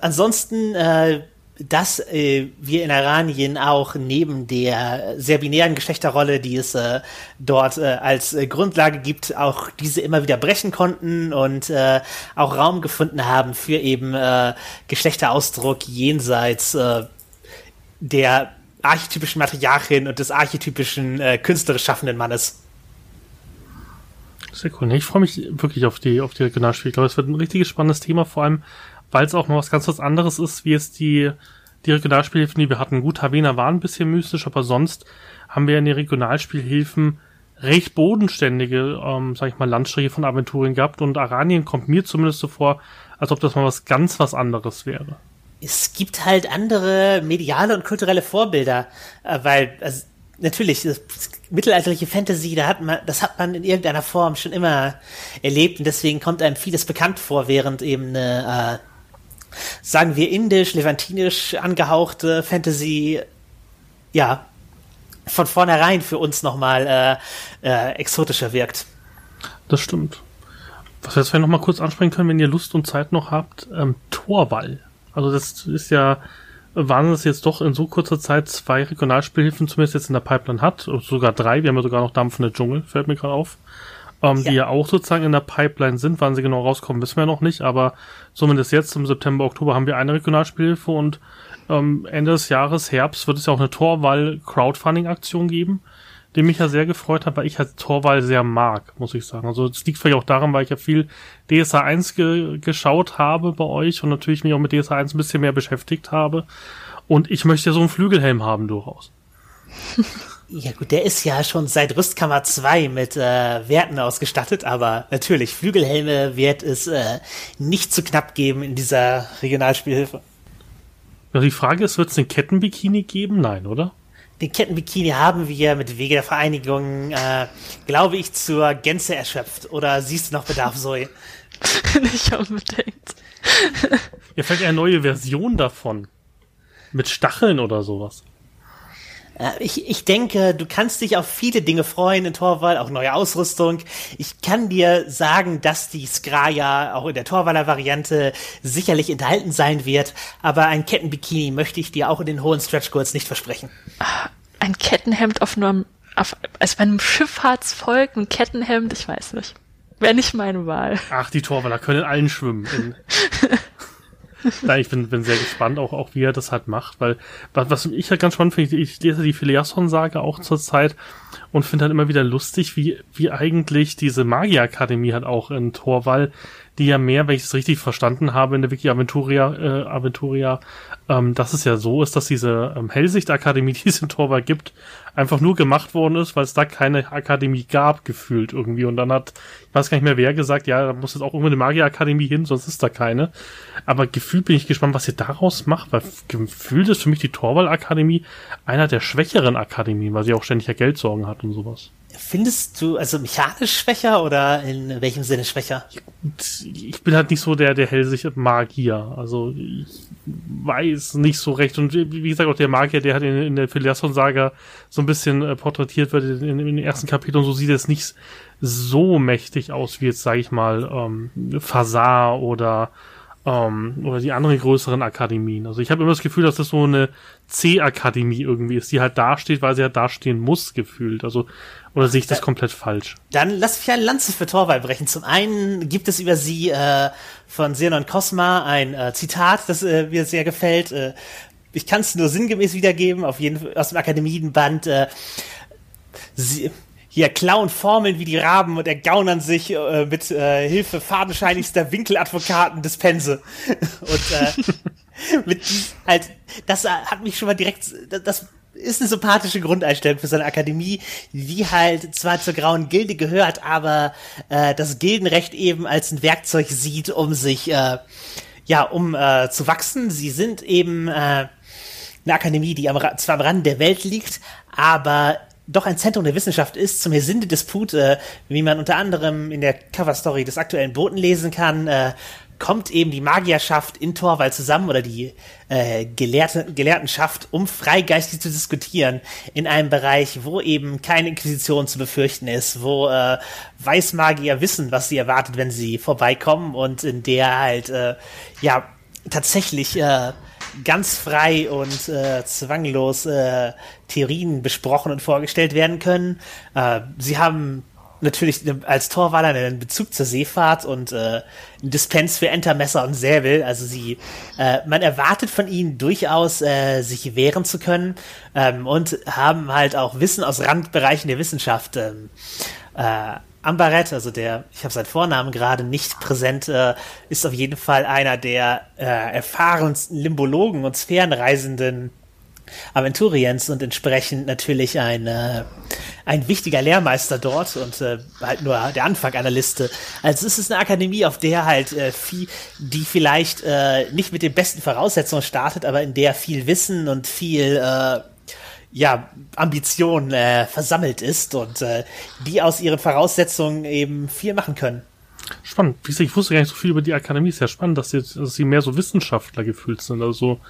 ansonsten, äh, dass äh, wir in Aranien auch neben der sehr binären Geschlechterrolle, die es äh, dort äh, als Grundlage gibt, auch diese immer wieder brechen konnten und äh, auch Raum gefunden haben für eben äh, Geschlechterausdruck jenseits äh, der archetypischen Matriarchin und des archetypischen künstlerisch schaffenden Mannes. Sehr cool. Ich freue mich wirklich auf die, auf die Regionalspiele. Ich glaube, es wird ein richtiges spannendes Thema, vor allem, weil es auch mal was ganz was anderes ist, wie es die, die Regionalspielhilfen, die wir hatten. Gut, Havena war ein bisschen mystisch, aber sonst haben wir in den Regionalspielhilfen recht bodenständige, ähm, sag ich mal, Landstriche von Aventurien gehabt und Aranien kommt mir zumindest so vor, als ob das mal was ganz was anderes wäre. Es gibt halt andere mediale und kulturelle Vorbilder, äh, weil also, natürlich mittelalterliche Fantasy, da hat man, das hat man in irgendeiner Form schon immer erlebt und deswegen kommt einem vieles bekannt vor, während eben eine äh, sagen wir, indisch, levantinisch angehauchte Fantasy, ja, von vornherein für uns nochmal äh, äh, exotischer wirkt. Das stimmt. Was wir jetzt vielleicht nochmal kurz ansprechen können, wenn ihr Lust und Zeit noch habt, ähm, Torwall. Also das ist ja, waren es jetzt doch in so kurzer Zeit zwei Regionalspielhilfen, zumindest jetzt in der Pipeline hat, sogar drei, wir haben ja sogar noch Dampfende Dschungel, fällt mir gerade auf ähm, ja. die ja auch sozusagen in der Pipeline sind. Wann sie genau rauskommen, wissen wir noch nicht, aber zumindest jetzt im September, Oktober haben wir eine Regionalspielhilfe und ähm, Ende des Jahres, Herbst, wird es ja auch eine Torwahl-Crowdfunding-Aktion geben, die mich ja sehr gefreut hat, weil ich halt Torwahl sehr mag, muss ich sagen. Also es liegt vielleicht auch daran, weil ich ja viel DSA 1 ge geschaut habe bei euch und natürlich mich auch mit DSA 1 ein bisschen mehr beschäftigt habe. Und ich möchte ja so einen Flügelhelm haben durchaus. [laughs] Ja gut, der ist ja schon seit Rüstkammer 2 mit äh, Werten ausgestattet, aber natürlich, Flügelhelme wird es äh, nicht zu knapp geben in dieser Regionalspielhilfe. Ja, die Frage ist, wird es den Kettenbikini geben? Nein, oder? Den Kettenbikini haben wir mit Wege der Vereinigung, äh, glaube ich, zur Gänze erschöpft. Oder siehst du noch Bedarf, Zoe? [laughs] nicht unbedingt. ja, vielleicht eine neue Version davon. Mit Stacheln oder sowas. Äh, ich, ich denke, du kannst dich auf viele Dinge freuen in Torwall, auch neue Ausrüstung. Ich kann dir sagen, dass die Skraja auch in der Torwaller Variante sicherlich enthalten sein wird, aber ein Kettenbikini möchte ich dir auch in den hohen Stretchgurts nicht versprechen. Ein Kettenhemd auf nur einem, auf, also bei einem Schifffahrtsvolk, ein Kettenhemd, ich weiß nicht. Wäre nicht meine Wahl. Ach, die Torwaller können allen schwimmen. [laughs] [laughs] Nein, ich bin, bin sehr gespannt, auch, auch wie er das halt macht, weil was, was ich halt ganz spannend finde, ich lese die Phileason-Sage auch zur Zeit und finde halt immer wieder lustig, wie, wie eigentlich diese Magierakademie halt auch in Torwall, die ja mehr, wenn ich es richtig verstanden habe, in der Wiki Aventuria, äh, Aventuria, ähm, dass es ja so ist, dass diese ähm, Hellsicht-Akademie, [laughs] die es in Torwall gibt, einfach nur gemacht worden ist, weil es da keine Akademie gab, gefühlt irgendwie. Und dann hat, ich weiß gar nicht mehr wer gesagt, ja, da muss jetzt auch irgendwie eine Magierakademie hin, sonst ist da keine. Aber gefühlt bin ich gespannt, was ihr daraus macht, weil gefühlt ist für mich die Torwall-Akademie einer der schwächeren Akademien, weil sie auch ständig ja Geldsorgen hat und sowas. Findest du also mechanisch schwächer oder in welchem Sinne schwächer? Ich bin halt nicht so der, der Hellsicht Magier. Also ich weiß nicht so recht. Und wie gesagt, auch der Magier, der hat in, in der Philiasson-Saga so ein bisschen äh, porträtiert wird in, in, den ersten Kapiteln, so sieht es nicht so mächtig aus wie jetzt, sage ich mal, ähm, Fasar oder ähm, oder die anderen größeren Akademien. Also ich habe immer das Gefühl, dass das so eine C-Akademie irgendwie ist, die halt dasteht, weil sie halt dastehen muss, gefühlt. Also, oder sehe ich das komplett falsch? Dann lass mich eine Lanze für Torwall brechen. Zum einen gibt es über sie äh, von Xenon Cosma ein äh, Zitat, das äh, mir sehr gefällt. Äh, ich kann es nur sinngemäß wiedergeben, auf jeden Fall aus dem Akademienband. Äh, sie, hier klauen Formeln wie die Raben und ergaunern sich äh, mit äh, Hilfe fadenscheinigster Winkeladvokaten des Pense. [laughs] und äh, [laughs] mit halt, das hat mich schon mal direkt, das ist eine sympathische Grundeinstellung für seine Akademie, die halt zwar zur grauen Gilde gehört, aber äh, das Gildenrecht eben als ein Werkzeug sieht, um sich, äh, ja, um äh, zu wachsen. Sie sind eben äh, eine Akademie, die am, zwar am Rand der Welt liegt, aber doch ein Zentrum der Wissenschaft ist, zum Hesinde-Disput, äh, wie man unter anderem in der Coverstory des aktuellen Boten lesen kann, äh, kommt eben die Magierschaft in Torwall zusammen oder die äh, Gelehrte, Gelehrtenschaft, um freigeistig zu diskutieren in einem Bereich, wo eben keine Inquisition zu befürchten ist, wo äh, Weißmagier wissen, was sie erwartet, wenn sie vorbeikommen und in der halt äh, ja tatsächlich äh, ganz frei und äh, zwanglos äh, Theorien besprochen und vorgestellt werden können. Äh, sie haben natürlich als Torwaller einen Bezug zur Seefahrt und äh, einen Dispens für Entermesser und Säbel. Also sie, äh, man erwartet von ihnen durchaus, äh, sich wehren zu können ähm, und haben halt auch Wissen aus Randbereichen der Wissenschaft. Ähm, äh, Ambaret, also der, ich habe seinen Vornamen gerade nicht präsent, äh, ist auf jeden Fall einer der äh, erfahrensten Limbologen und Sphärenreisenden Aventuriens und entsprechend natürlich ein, äh, ein wichtiger Lehrmeister dort und äh, halt nur der Anfang einer Liste. Also es ist eine Akademie, auf der halt äh, viel, die vielleicht äh, nicht mit den besten Voraussetzungen startet, aber in der viel Wissen und viel äh, ja, Ambition äh, versammelt ist und äh, die aus ihren Voraussetzungen eben viel machen können. Spannend. Wie gesagt, ich wusste gar nicht so viel über die Akademie. Ist ja spannend, dass sie, dass sie mehr so Wissenschaftler gefühlt sind. Also so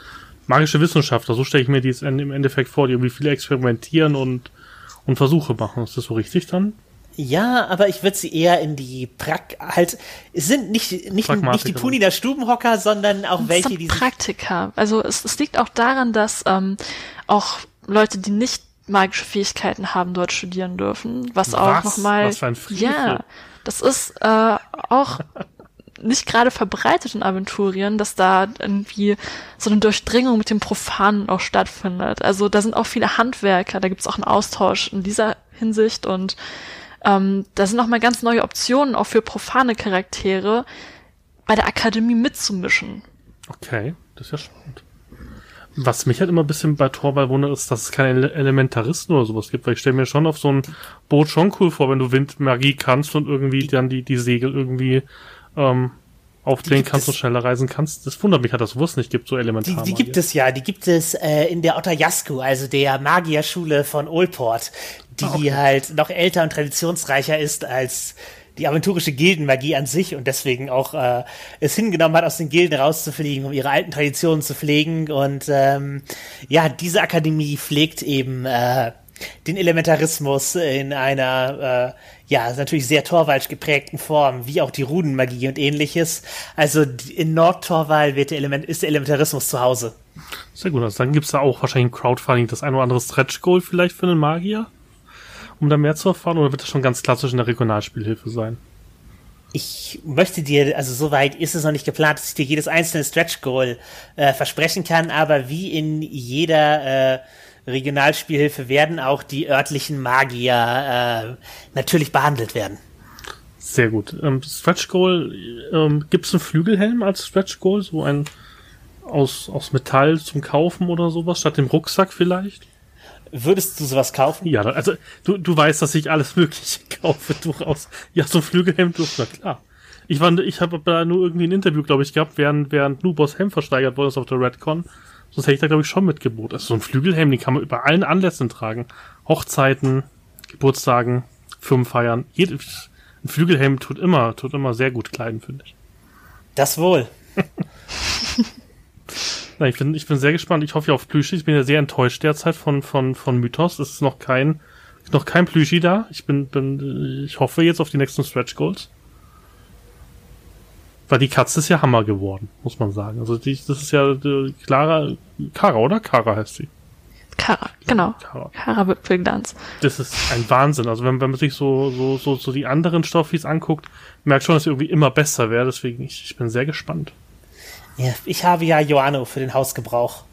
magische Wissenschaftler. So stelle ich mir die jetzt im Endeffekt vor, die irgendwie viel experimentieren und, und Versuche machen. Ist das so richtig dann? Ja, aber ich würde sie eher in die Prak halt es sind nicht nicht nicht die Puni der Stubenhocker, sondern auch welche die Praktiker. Also es, es liegt auch daran, dass ähm, auch Leute, die nicht magische Fähigkeiten haben, dort studieren dürfen. Was, was? auch nochmal. Ja, das ist äh, auch [laughs] nicht gerade verbreitet in Aventurien, dass da irgendwie so eine Durchdringung mit dem Profanen auch stattfindet. Also da sind auch viele Handwerker, da gibt's auch einen Austausch in dieser Hinsicht und ähm, da sind auch mal ganz neue Optionen auch für profane Charaktere bei der Akademie mitzumischen. Okay, das ist ja spannend. Was mich halt immer ein bisschen bei Torwall wundert, ist, dass es keine Elementaristen oder sowas gibt, weil ich stelle mir schon auf so ein Boot schon cool vor, wenn du Windmagie kannst und irgendwie dann die, die Segel irgendwie ähm, aufdrehen kannst und schneller reisen kannst. Das wundert mich halt, dass sowas nicht gibt, so elementar. Die, die gibt es ja, die gibt es äh, in der Otajasku, also der Magierschule von Olport, die ah, okay. halt noch älter und traditionsreicher ist als die aventurische Gildenmagie an sich und deswegen auch äh, es hingenommen hat, aus den Gilden rauszufliegen, um ihre alten Traditionen zu pflegen. Und ähm, ja, diese Akademie pflegt eben äh, den Elementarismus in einer äh, ja natürlich sehr Torwald geprägten Form, wie auch die Runenmagie und ähnliches. Also in Nordtorwald wird der Element, ist der Elementarismus zu Hause. Sehr gut, also dann gibt's da auch wahrscheinlich ein Crowdfunding, das ein oder andere Stretch Goal vielleicht für einen Magier, um da mehr zu erfahren, oder wird das schon ganz klassisch in der Regionalspielhilfe sein? ich möchte dir, also soweit ist es noch nicht geplant, dass ich dir jedes einzelne Stretch Goal äh, versprechen kann, aber wie in jeder äh, Regionalspielhilfe werden auch die örtlichen Magier äh, natürlich behandelt werden. Sehr gut. Ähm, Stretch Goal, ähm, gibt es einen Flügelhelm als Stretch Goal? So ein aus, aus Metall zum Kaufen oder sowas, statt dem Rucksack vielleicht? Würdest du sowas kaufen? Ja, also du, du weißt, dass ich alles Mögliche [laughs] kaufe, durchaus. Ja, so du, na klar. Ich, war, ich habe da nur irgendwie ein Interview, glaube ich, gehabt, während, während Nubos Helm versteigert worden ist auf der Redcon. Sonst hätte ich da, glaube ich, schon mitgeboten. Also so ein Flügelhelm, den kann man über allen Anlässen tragen. Hochzeiten, Geburtstagen, Firmenfeiern. Ein Flügelhelm tut immer, tut immer sehr gut kleiden, finde ich. Das wohl. [laughs] Na, ich bin, ich bin sehr gespannt. Ich hoffe auf Plüschi. Ich bin ja sehr enttäuscht derzeit von, von, von Mythos. Es ist noch kein, noch kein Plüschi da. Ich bin, bin, ich hoffe jetzt auf die nächsten Stretch Goals. Weil die Katze ist ja Hammer geworden, muss man sagen. Also die, das ist ja die Clara, Kara, oder? Kara heißt sie. Kara, genau. Kara, Kara Wipfelglanz. Das ist ein Wahnsinn. Also wenn, wenn man sich so, so, so, so die anderen Stoffis anguckt, merkt schon, dass sie irgendwie immer besser wäre. Deswegen, ich, ich bin sehr gespannt. Ja, ich habe ja Joanno für den Hausgebrauch.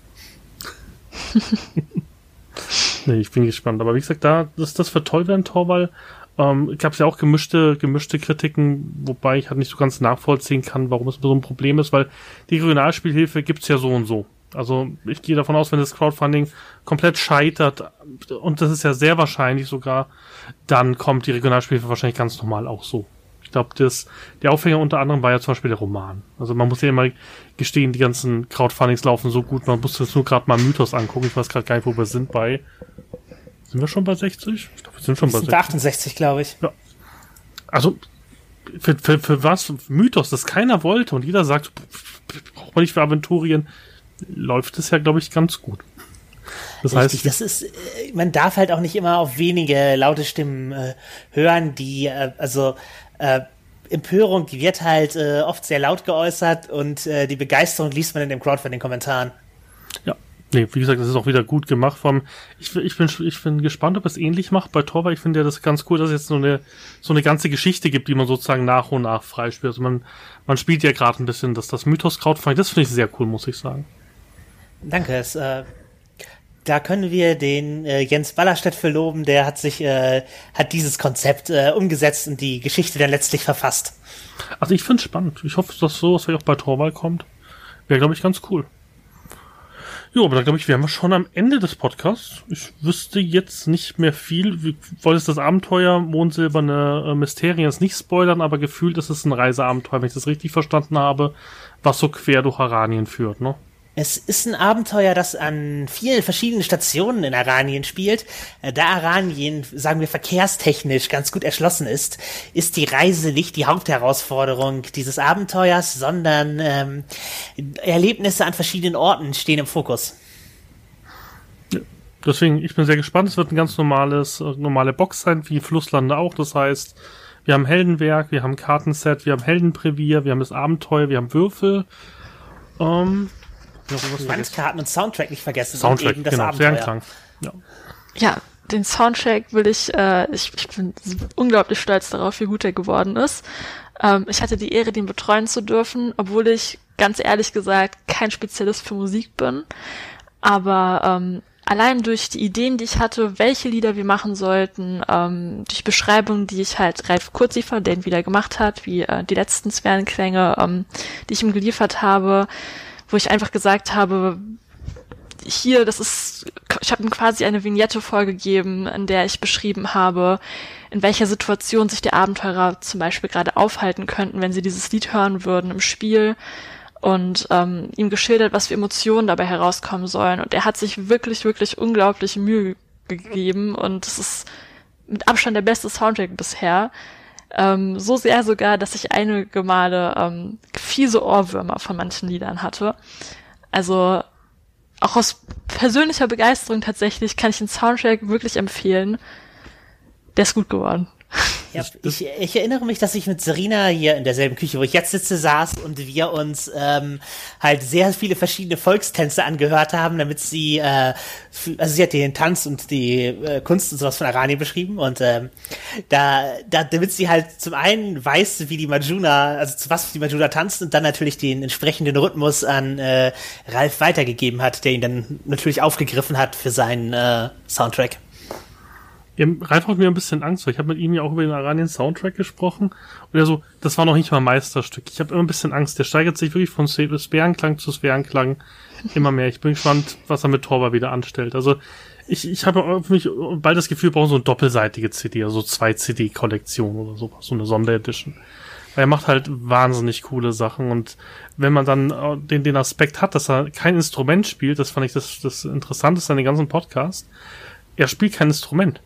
[laughs] nee, ich bin gespannt. Aber wie gesagt, da ist das für toll werden, Torwall. Ähm, gab es ja auch gemischte, gemischte Kritiken, wobei ich halt nicht so ganz nachvollziehen kann, warum es so ein Problem ist, weil die Regionalspielhilfe gibt's ja so und so. Also ich gehe davon aus, wenn das Crowdfunding komplett scheitert, und das ist ja sehr wahrscheinlich sogar, dann kommt die Regionalspielhilfe wahrscheinlich ganz normal auch so. Ich glaube, der Aufhänger unter anderem war ja zum Beispiel der Roman. Also man muss ja immer gestehen, die ganzen Crowdfundings laufen so gut, man muss jetzt nur gerade mal Mythos angucken. Ich weiß gerade gar nicht, wo wir sind bei. Sind wir schon bei 60? Ich glaube, wir sind schon wir bei sind 60. 68, glaube ich. Ja. Also, für, für, für was? Mythos, das keiner wollte und jeder sagt, braucht man nicht für Aventurien, läuft es ja, glaube ich, ganz gut. Das Richtig, heißt, das ist, äh, man darf halt auch nicht immer auf wenige laute Stimmen äh, hören, die, äh, also äh, Empörung, die wird halt äh, oft sehr laut geäußert und äh, die Begeisterung liest man in dem Crowdfunding-Kommentaren. Ja. Nee, wie gesagt, das ist auch wieder gut gemacht. Vom, ich, ich, bin, ich bin gespannt, ob es ähnlich macht bei Torwart. Ich finde ja das ganz cool, dass es jetzt so eine, so eine ganze Geschichte gibt, die man sozusagen nach und nach freispielt. Also man, man spielt ja gerade ein bisschen das, das Mythos Crowdfunding. Das finde ich sehr cool, muss ich sagen. Danke, es äh, da können wir den äh, Jens Ballerstedt für loben, der hat sich, äh, hat dieses Konzept äh, umgesetzt und die Geschichte dann letztlich verfasst. Also ich finde es spannend. Ich hoffe, dass sowas auch bei Torwall kommt. Wäre, glaube ich, ganz cool. Jo, aber dann glaube ich, wären wir schon am Ende des Podcasts. Ich wüsste jetzt nicht mehr viel. Wir wolltest das Abenteuer Mondsilberne äh, Mysterien nicht spoilern, aber gefühlt ist es ein Reiseabenteuer, wenn ich das richtig verstanden habe, was so quer durch Aranien führt, ne? Es ist ein Abenteuer, das an vielen verschiedenen Stationen in Aranien spielt. Äh, da Aranien, sagen wir, verkehrstechnisch ganz gut erschlossen ist, ist die Reise nicht die Hauptherausforderung dieses Abenteuers, sondern ähm, Erlebnisse an verschiedenen Orten stehen im Fokus. Deswegen, ich bin sehr gespannt. Es wird ein ganz normales, äh, normale Box sein, wie Flusslande auch. Das heißt, wir haben Heldenwerk, wir haben Kartenset, wir haben Heldenprävier, wir haben das Abenteuer, wir haben Würfel. Ähm, Landkarten und Soundtrack nicht vergessen. Soundtrack, eben das genau, Abenteuer. sehr krank. Ja. ja, den Soundtrack will ich, äh, ich, ich bin unglaublich stolz darauf, wie gut er geworden ist. Ähm, ich hatte die Ehre, den betreuen zu dürfen, obwohl ich ganz ehrlich gesagt kein Spezialist für Musik bin. Aber ähm, allein durch die Ideen, die ich hatte, welche Lieder wir machen sollten, ähm, durch Beschreibungen, die ich halt Ralf Kurziefer, den wieder gemacht hat, wie äh, die letzten Sphärenklänge, ähm, die ich ihm geliefert habe, wo ich einfach gesagt habe, hier, das ist, ich habe ihm quasi eine Vignette vorgegeben, in der ich beschrieben habe, in welcher Situation sich die Abenteurer zum Beispiel gerade aufhalten könnten, wenn sie dieses Lied hören würden im Spiel und ähm, ihm geschildert, was für Emotionen dabei herauskommen sollen. Und er hat sich wirklich, wirklich unglaublich Mühe gegeben und es ist mit Abstand der beste Soundtrack bisher. Ähm, so sehr sogar, dass ich einige Male ähm, fiese Ohrwürmer von manchen Liedern hatte. Also auch aus persönlicher Begeisterung tatsächlich kann ich den Soundtrack wirklich empfehlen. Der ist gut geworden. [laughs] Ja, ich, ich, erinnere mich, dass ich mit Serena hier in derselben Küche, wo ich jetzt sitze, saß und wir uns ähm, halt sehr viele verschiedene Volkstänze angehört haben, damit sie, äh, also sie hat den Tanz und die äh, Kunst und sowas von Arani beschrieben und ähm, da, da, damit sie halt zum einen weiß, wie die Majuna, also zu was die Majuna tanzt und dann natürlich den entsprechenden Rhythmus an äh, Ralf weitergegeben hat, der ihn dann natürlich aufgegriffen hat für seinen äh, Soundtrack. Ja, Ralf hat mir ein bisschen Angst, weil ich habe mit ihm ja auch über den Aranien Soundtrack gesprochen und er so, das war noch nicht mal Meisterstück. Ich habe immer ein bisschen Angst. Der steigert sich wirklich von Sphärenklang zu Sphärenklang immer mehr. Ich bin gespannt, was er mit Torba wieder anstellt. Also ich, ich habe für mich bald das Gefühl, wir brauchen so eine doppelseitige CD, also zwei CD-Kollektion oder sowas, so eine Sonderedition. Weil er macht halt wahnsinnig coole Sachen und wenn man dann äh, den, den Aspekt hat, dass er kein Instrument spielt, das fand ich das, das Interessanteste an den ganzen Podcast, er spielt kein Instrument.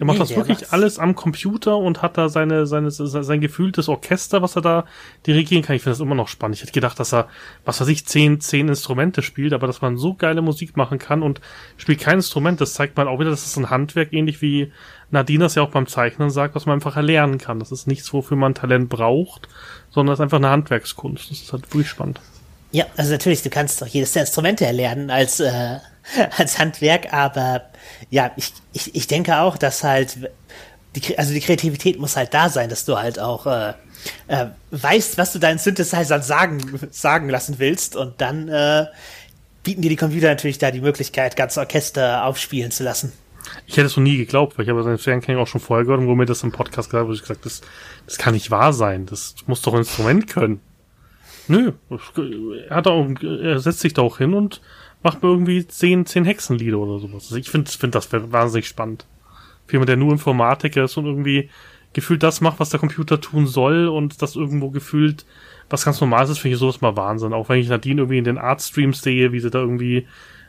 Der macht nee, das wirklich macht's. alles am Computer und hat da seine, seine, sein gefühltes Orchester, was er da dirigieren kann. Ich finde das immer noch spannend. Ich hätte gedacht, dass er, was weiß ich, zehn, zehn Instrumente spielt, aber dass man so geile Musik machen kann und spielt kein Instrument, das zeigt man auch wieder, dass es ein Handwerk, ähnlich wie Nadine das ja auch beim Zeichnen sagt, was man einfach erlernen kann. Das ist nichts, wofür man Talent braucht, sondern das ist einfach eine Handwerkskunst. Das ist halt wirklich spannend. Ja, also natürlich, du kannst doch jedes der Instrumente erlernen als, äh, [laughs] als Handwerk, aber ja, ich, ich, ich denke auch, dass halt, die, also die Kreativität muss halt da sein, dass du halt auch äh, äh, weißt, was du deinen Synthesizern sagen, sagen lassen willst und dann äh, bieten dir die Computer natürlich da die Möglichkeit, ganze Orchester aufspielen zu lassen. Ich hätte es noch nie geglaubt, weil ich habe seinen Fernklang auch schon vorher gehört und wo mir das im Podcast gesagt habe, ich gesagt, das, das kann nicht wahr sein. Das muss doch ein Instrument können. Nö, er, hat auch, er setzt sich da auch hin und macht mir irgendwie zehn, zehn Hexenlieder oder sowas. Also ich finde find das wahnsinnig spannend. Für jemand, der nur Informatiker ist und irgendwie gefühlt das macht, was der Computer tun soll und das irgendwo gefühlt was ganz Normales ist, finde ich sowas mal Wahnsinn. Auch wenn ich Nadine irgendwie in den Artstreams sehe, wie sie da irgendwie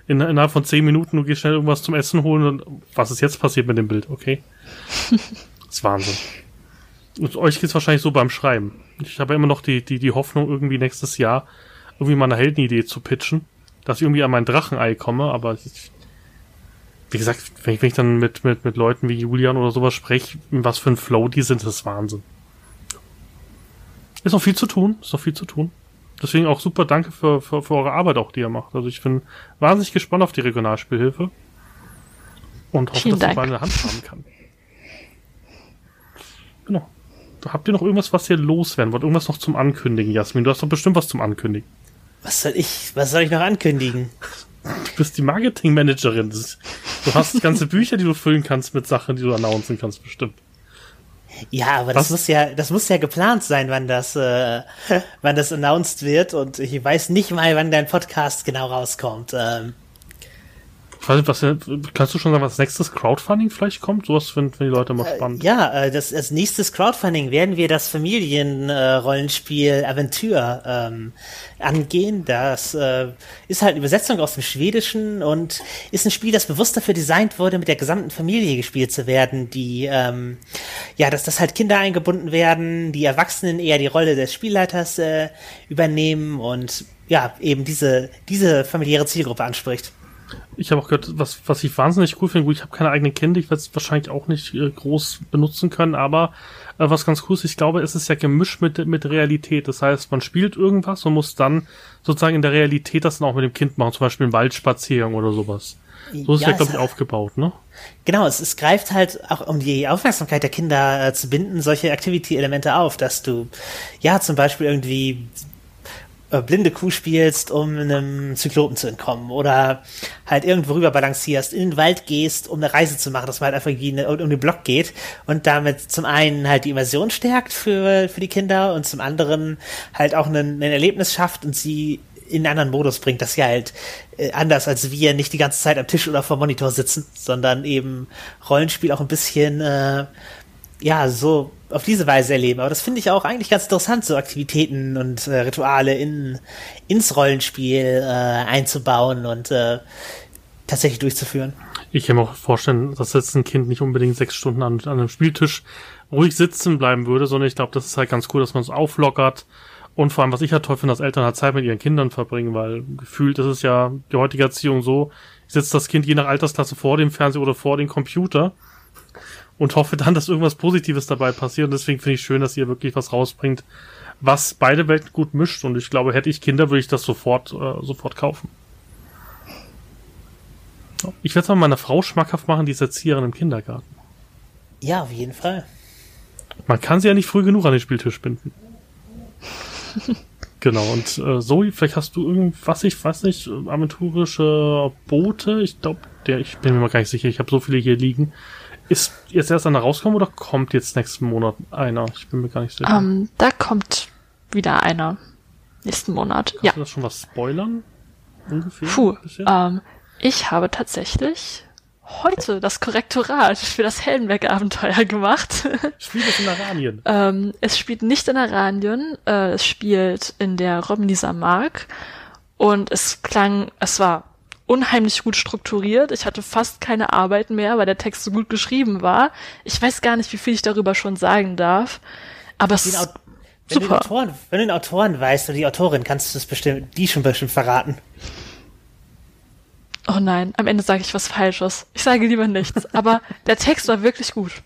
in, innerhalb von zehn Minuten nur schnell irgendwas zum Essen holen und was ist jetzt passiert mit dem Bild, okay? [laughs] das ist Wahnsinn. Und euch geht's wahrscheinlich so beim Schreiben. Ich habe ja immer noch die, die, die Hoffnung, irgendwie nächstes Jahr irgendwie mal eine Heldenidee zu pitchen dass ich irgendwie an mein Drachenei komme, aber ich, wie gesagt, wenn ich, wenn ich dann mit, mit, mit Leuten wie Julian oder sowas spreche, was für ein Flow die sind, das ist Wahnsinn. Ist noch viel zu tun, ist noch viel zu tun. Deswegen auch super danke für, für, für eure Arbeit auch, die ihr macht. Also ich bin wahnsinnig gespannt auf die Regionalspielhilfe. Und hoffe, Vielen dass ich bald eine Hand haben kann. Genau. Habt ihr noch irgendwas, was ihr loswerden wollt? Irgendwas noch zum Ankündigen, Jasmin? Du hast doch bestimmt was zum Ankündigen. Was soll ich, was soll ich noch ankündigen? Du bist die Marketingmanagerin. Du hast ganze Bücher, die du füllen kannst mit Sachen, die du announcen kannst, bestimmt. Ja, aber das muss ja, das muss ja geplant sein, wann das, äh, wann das announced wird. Und ich weiß nicht mal, wann dein Podcast genau rauskommt. Ähm, ich weiß nicht, was, kannst du schon sagen, was nächstes Crowdfunding vielleicht kommt? Sowas finden die Leute immer äh, spannend. Äh, ja, das, als nächstes Crowdfunding werden wir das Familienrollenspiel äh, Aventur ähm, angehen. Das äh, ist halt eine Übersetzung aus dem Schwedischen und ist ein Spiel, das bewusst dafür designt wurde, mit der gesamten Familie gespielt zu werden, die ähm, ja, dass das halt Kinder eingebunden werden, die Erwachsenen eher die Rolle des Spielleiters äh, übernehmen und ja, eben diese, diese familiäre Zielgruppe anspricht. Ich habe auch gehört, was, was ich wahnsinnig cool finde, gut, ich habe keine eigenen Kinder, ich werde es wahrscheinlich auch nicht äh, groß benutzen können, aber äh, was ganz cool ist, ich glaube, es ist ja gemischt mit, mit Realität. Das heißt, man spielt irgendwas und muss dann sozusagen in der Realität das dann auch mit dem Kind machen, zum Beispiel einen Waldspaziergang oder sowas. So ist ja, ja glaube ich, aufgebaut, ne? Genau, es, es greift halt auch, um die Aufmerksamkeit der Kinder äh, zu binden, solche Activity-Elemente auf, dass du, ja, zum Beispiel irgendwie äh, blinde Kuh spielst, um einem Zyklopen zu entkommen oder halt irgendwo rüber balancierst, in den Wald gehst, um eine Reise zu machen, dass man halt einfach eine, um den Block geht und damit zum einen halt die Immersion stärkt für, für die Kinder und zum anderen halt auch ein, ein Erlebnis schafft und sie in einen anderen Modus bringt, dass sie halt äh, anders als wir nicht die ganze Zeit am Tisch oder vor Monitor sitzen, sondern eben Rollenspiel auch ein bisschen äh, ja so auf diese Weise erleben. Aber das finde ich auch eigentlich ganz interessant, so Aktivitäten und äh, Rituale in, ins Rollenspiel äh, einzubauen und äh, tatsächlich durchzuführen. Ich kann mir auch vorstellen, dass jetzt ein Kind nicht unbedingt sechs Stunden an, an einem Spieltisch ruhig sitzen bleiben würde, sondern ich glaube, das ist halt ganz cool, dass man es auflockert. Und vor allem, was ich halt toll finde, dass Eltern halt Zeit mit ihren Kindern verbringen, weil gefühlt ist es ja die heutige Erziehung so, sitzt das Kind je nach Altersklasse vor dem Fernseher oder vor dem Computer und hoffe dann, dass irgendwas Positives dabei passiert. Und deswegen finde ich schön, dass ihr wirklich was rausbringt, was beide Welten gut mischt. Und ich glaube, hätte ich Kinder, würde ich das sofort, äh, sofort kaufen. Ich werde es mal meiner Frau schmackhaft machen, die ist Erzieherin im Kindergarten. Ja, auf jeden Fall. Man kann sie ja nicht früh genug an den Spieltisch binden. [laughs] genau, und äh, Zoe, vielleicht hast du irgendwas, ich weiß nicht, aventurische Boote. Ich glaube, der, ich bin mir mal gar nicht sicher, ich habe so viele hier liegen. Ist jetzt erst einer rauskommen oder kommt jetzt nächsten Monat einer? Ich bin mir gar nicht sicher. Um, ähm, da kommt wieder einer. Nächsten Monat. Kannst ja. du das schon was spoilern? Ungefähr? Puh. Ähm, ich habe tatsächlich heute das Korrektorat für das Heldenberg-Abenteuer gemacht. [laughs] Spielt es in Aranien? ähm, es spielt nicht in Aranien, äh, es spielt in der Robbenlieser Mark und es klang, es war unheimlich gut strukturiert. Ich hatte fast keine Arbeit mehr, weil der Text so gut geschrieben war. Ich weiß gar nicht, wie viel ich darüber schon sagen darf, aber es ist wenn super. Du Autoren, wenn du den Autoren weißt oder die Autorin, kannst du das bestimmt, die schon bestimmt verraten. Oh nein, am Ende sage ich was Falsches. Ich sage lieber nichts. [laughs] Aber der Text war wirklich gut. [laughs]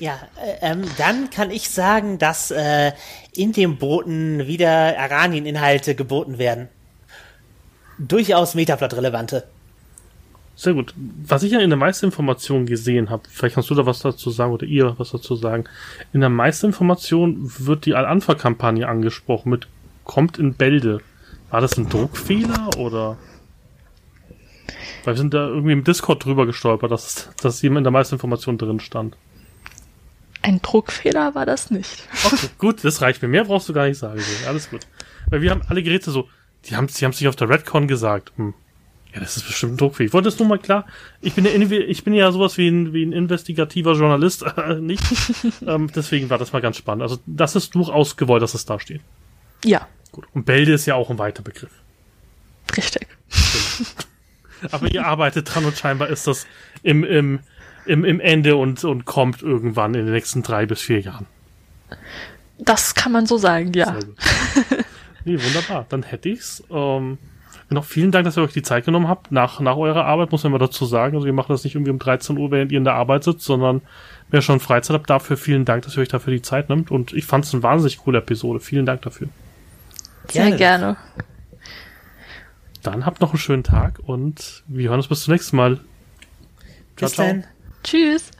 Ja, äh, ähm, dann kann ich sagen, dass äh, in dem Boten wieder Aranien-Inhalte geboten werden. Durchaus Metaplot-relevante. Sehr gut. Was ich ja in der meisten Informationen gesehen habe, vielleicht kannst du da was dazu sagen oder ihr was dazu sagen. In der meisten Information wird die Al-Anfa-Kampagne angesprochen mit kommt in Bälde. War das ein Druckfehler oder? Weil wir sind da irgendwie im Discord drüber gestolpert, dass, dass jemand in der meisten Information drin stand. Ein Druckfehler war das nicht. Okay, gut, das reicht mir. Mehr brauchst du gar nicht sagen. Alles gut. Weil wir haben alle Geräte so, die haben die haben sich auf der Redcon gesagt. Hm, ja, das ist bestimmt ein Druckfehler. Ich wollte es nur mal klar. Ich bin ja, ich bin ja sowas wie ein, wie ein investigativer Journalist, [laughs] äh, nicht. [laughs] ähm, deswegen war das mal ganz spannend. Also, das ist durchaus gewollt, dass es da steht. Ja. Gut. Und Bälde ist ja auch ein weiter Begriff. Richtig. Genau. [laughs] Aber ihr arbeitet dran und scheinbar ist das im, im, im, im Ende und, und kommt irgendwann in den nächsten drei bis vier Jahren. Das kann man so sagen, ja. Nee, wunderbar. Dann hätte ich's. Ähm, noch vielen Dank, dass ihr euch die Zeit genommen habt. Nach, nach eurer Arbeit muss man mal dazu sagen. Also wir machen das nicht irgendwie um 13 Uhr, während ihr in der Arbeit sitzt, sondern wer schon Freizeit habt, dafür vielen Dank, dass ihr euch dafür die Zeit nimmt. Und ich fand es eine wahnsinnig coole Episode. Vielen Dank dafür. Sehr gerne. gerne. Dann habt noch einen schönen Tag und wir hören uns bis zum nächsten Mal. Ciao, bis ciao. dann. Tschüss.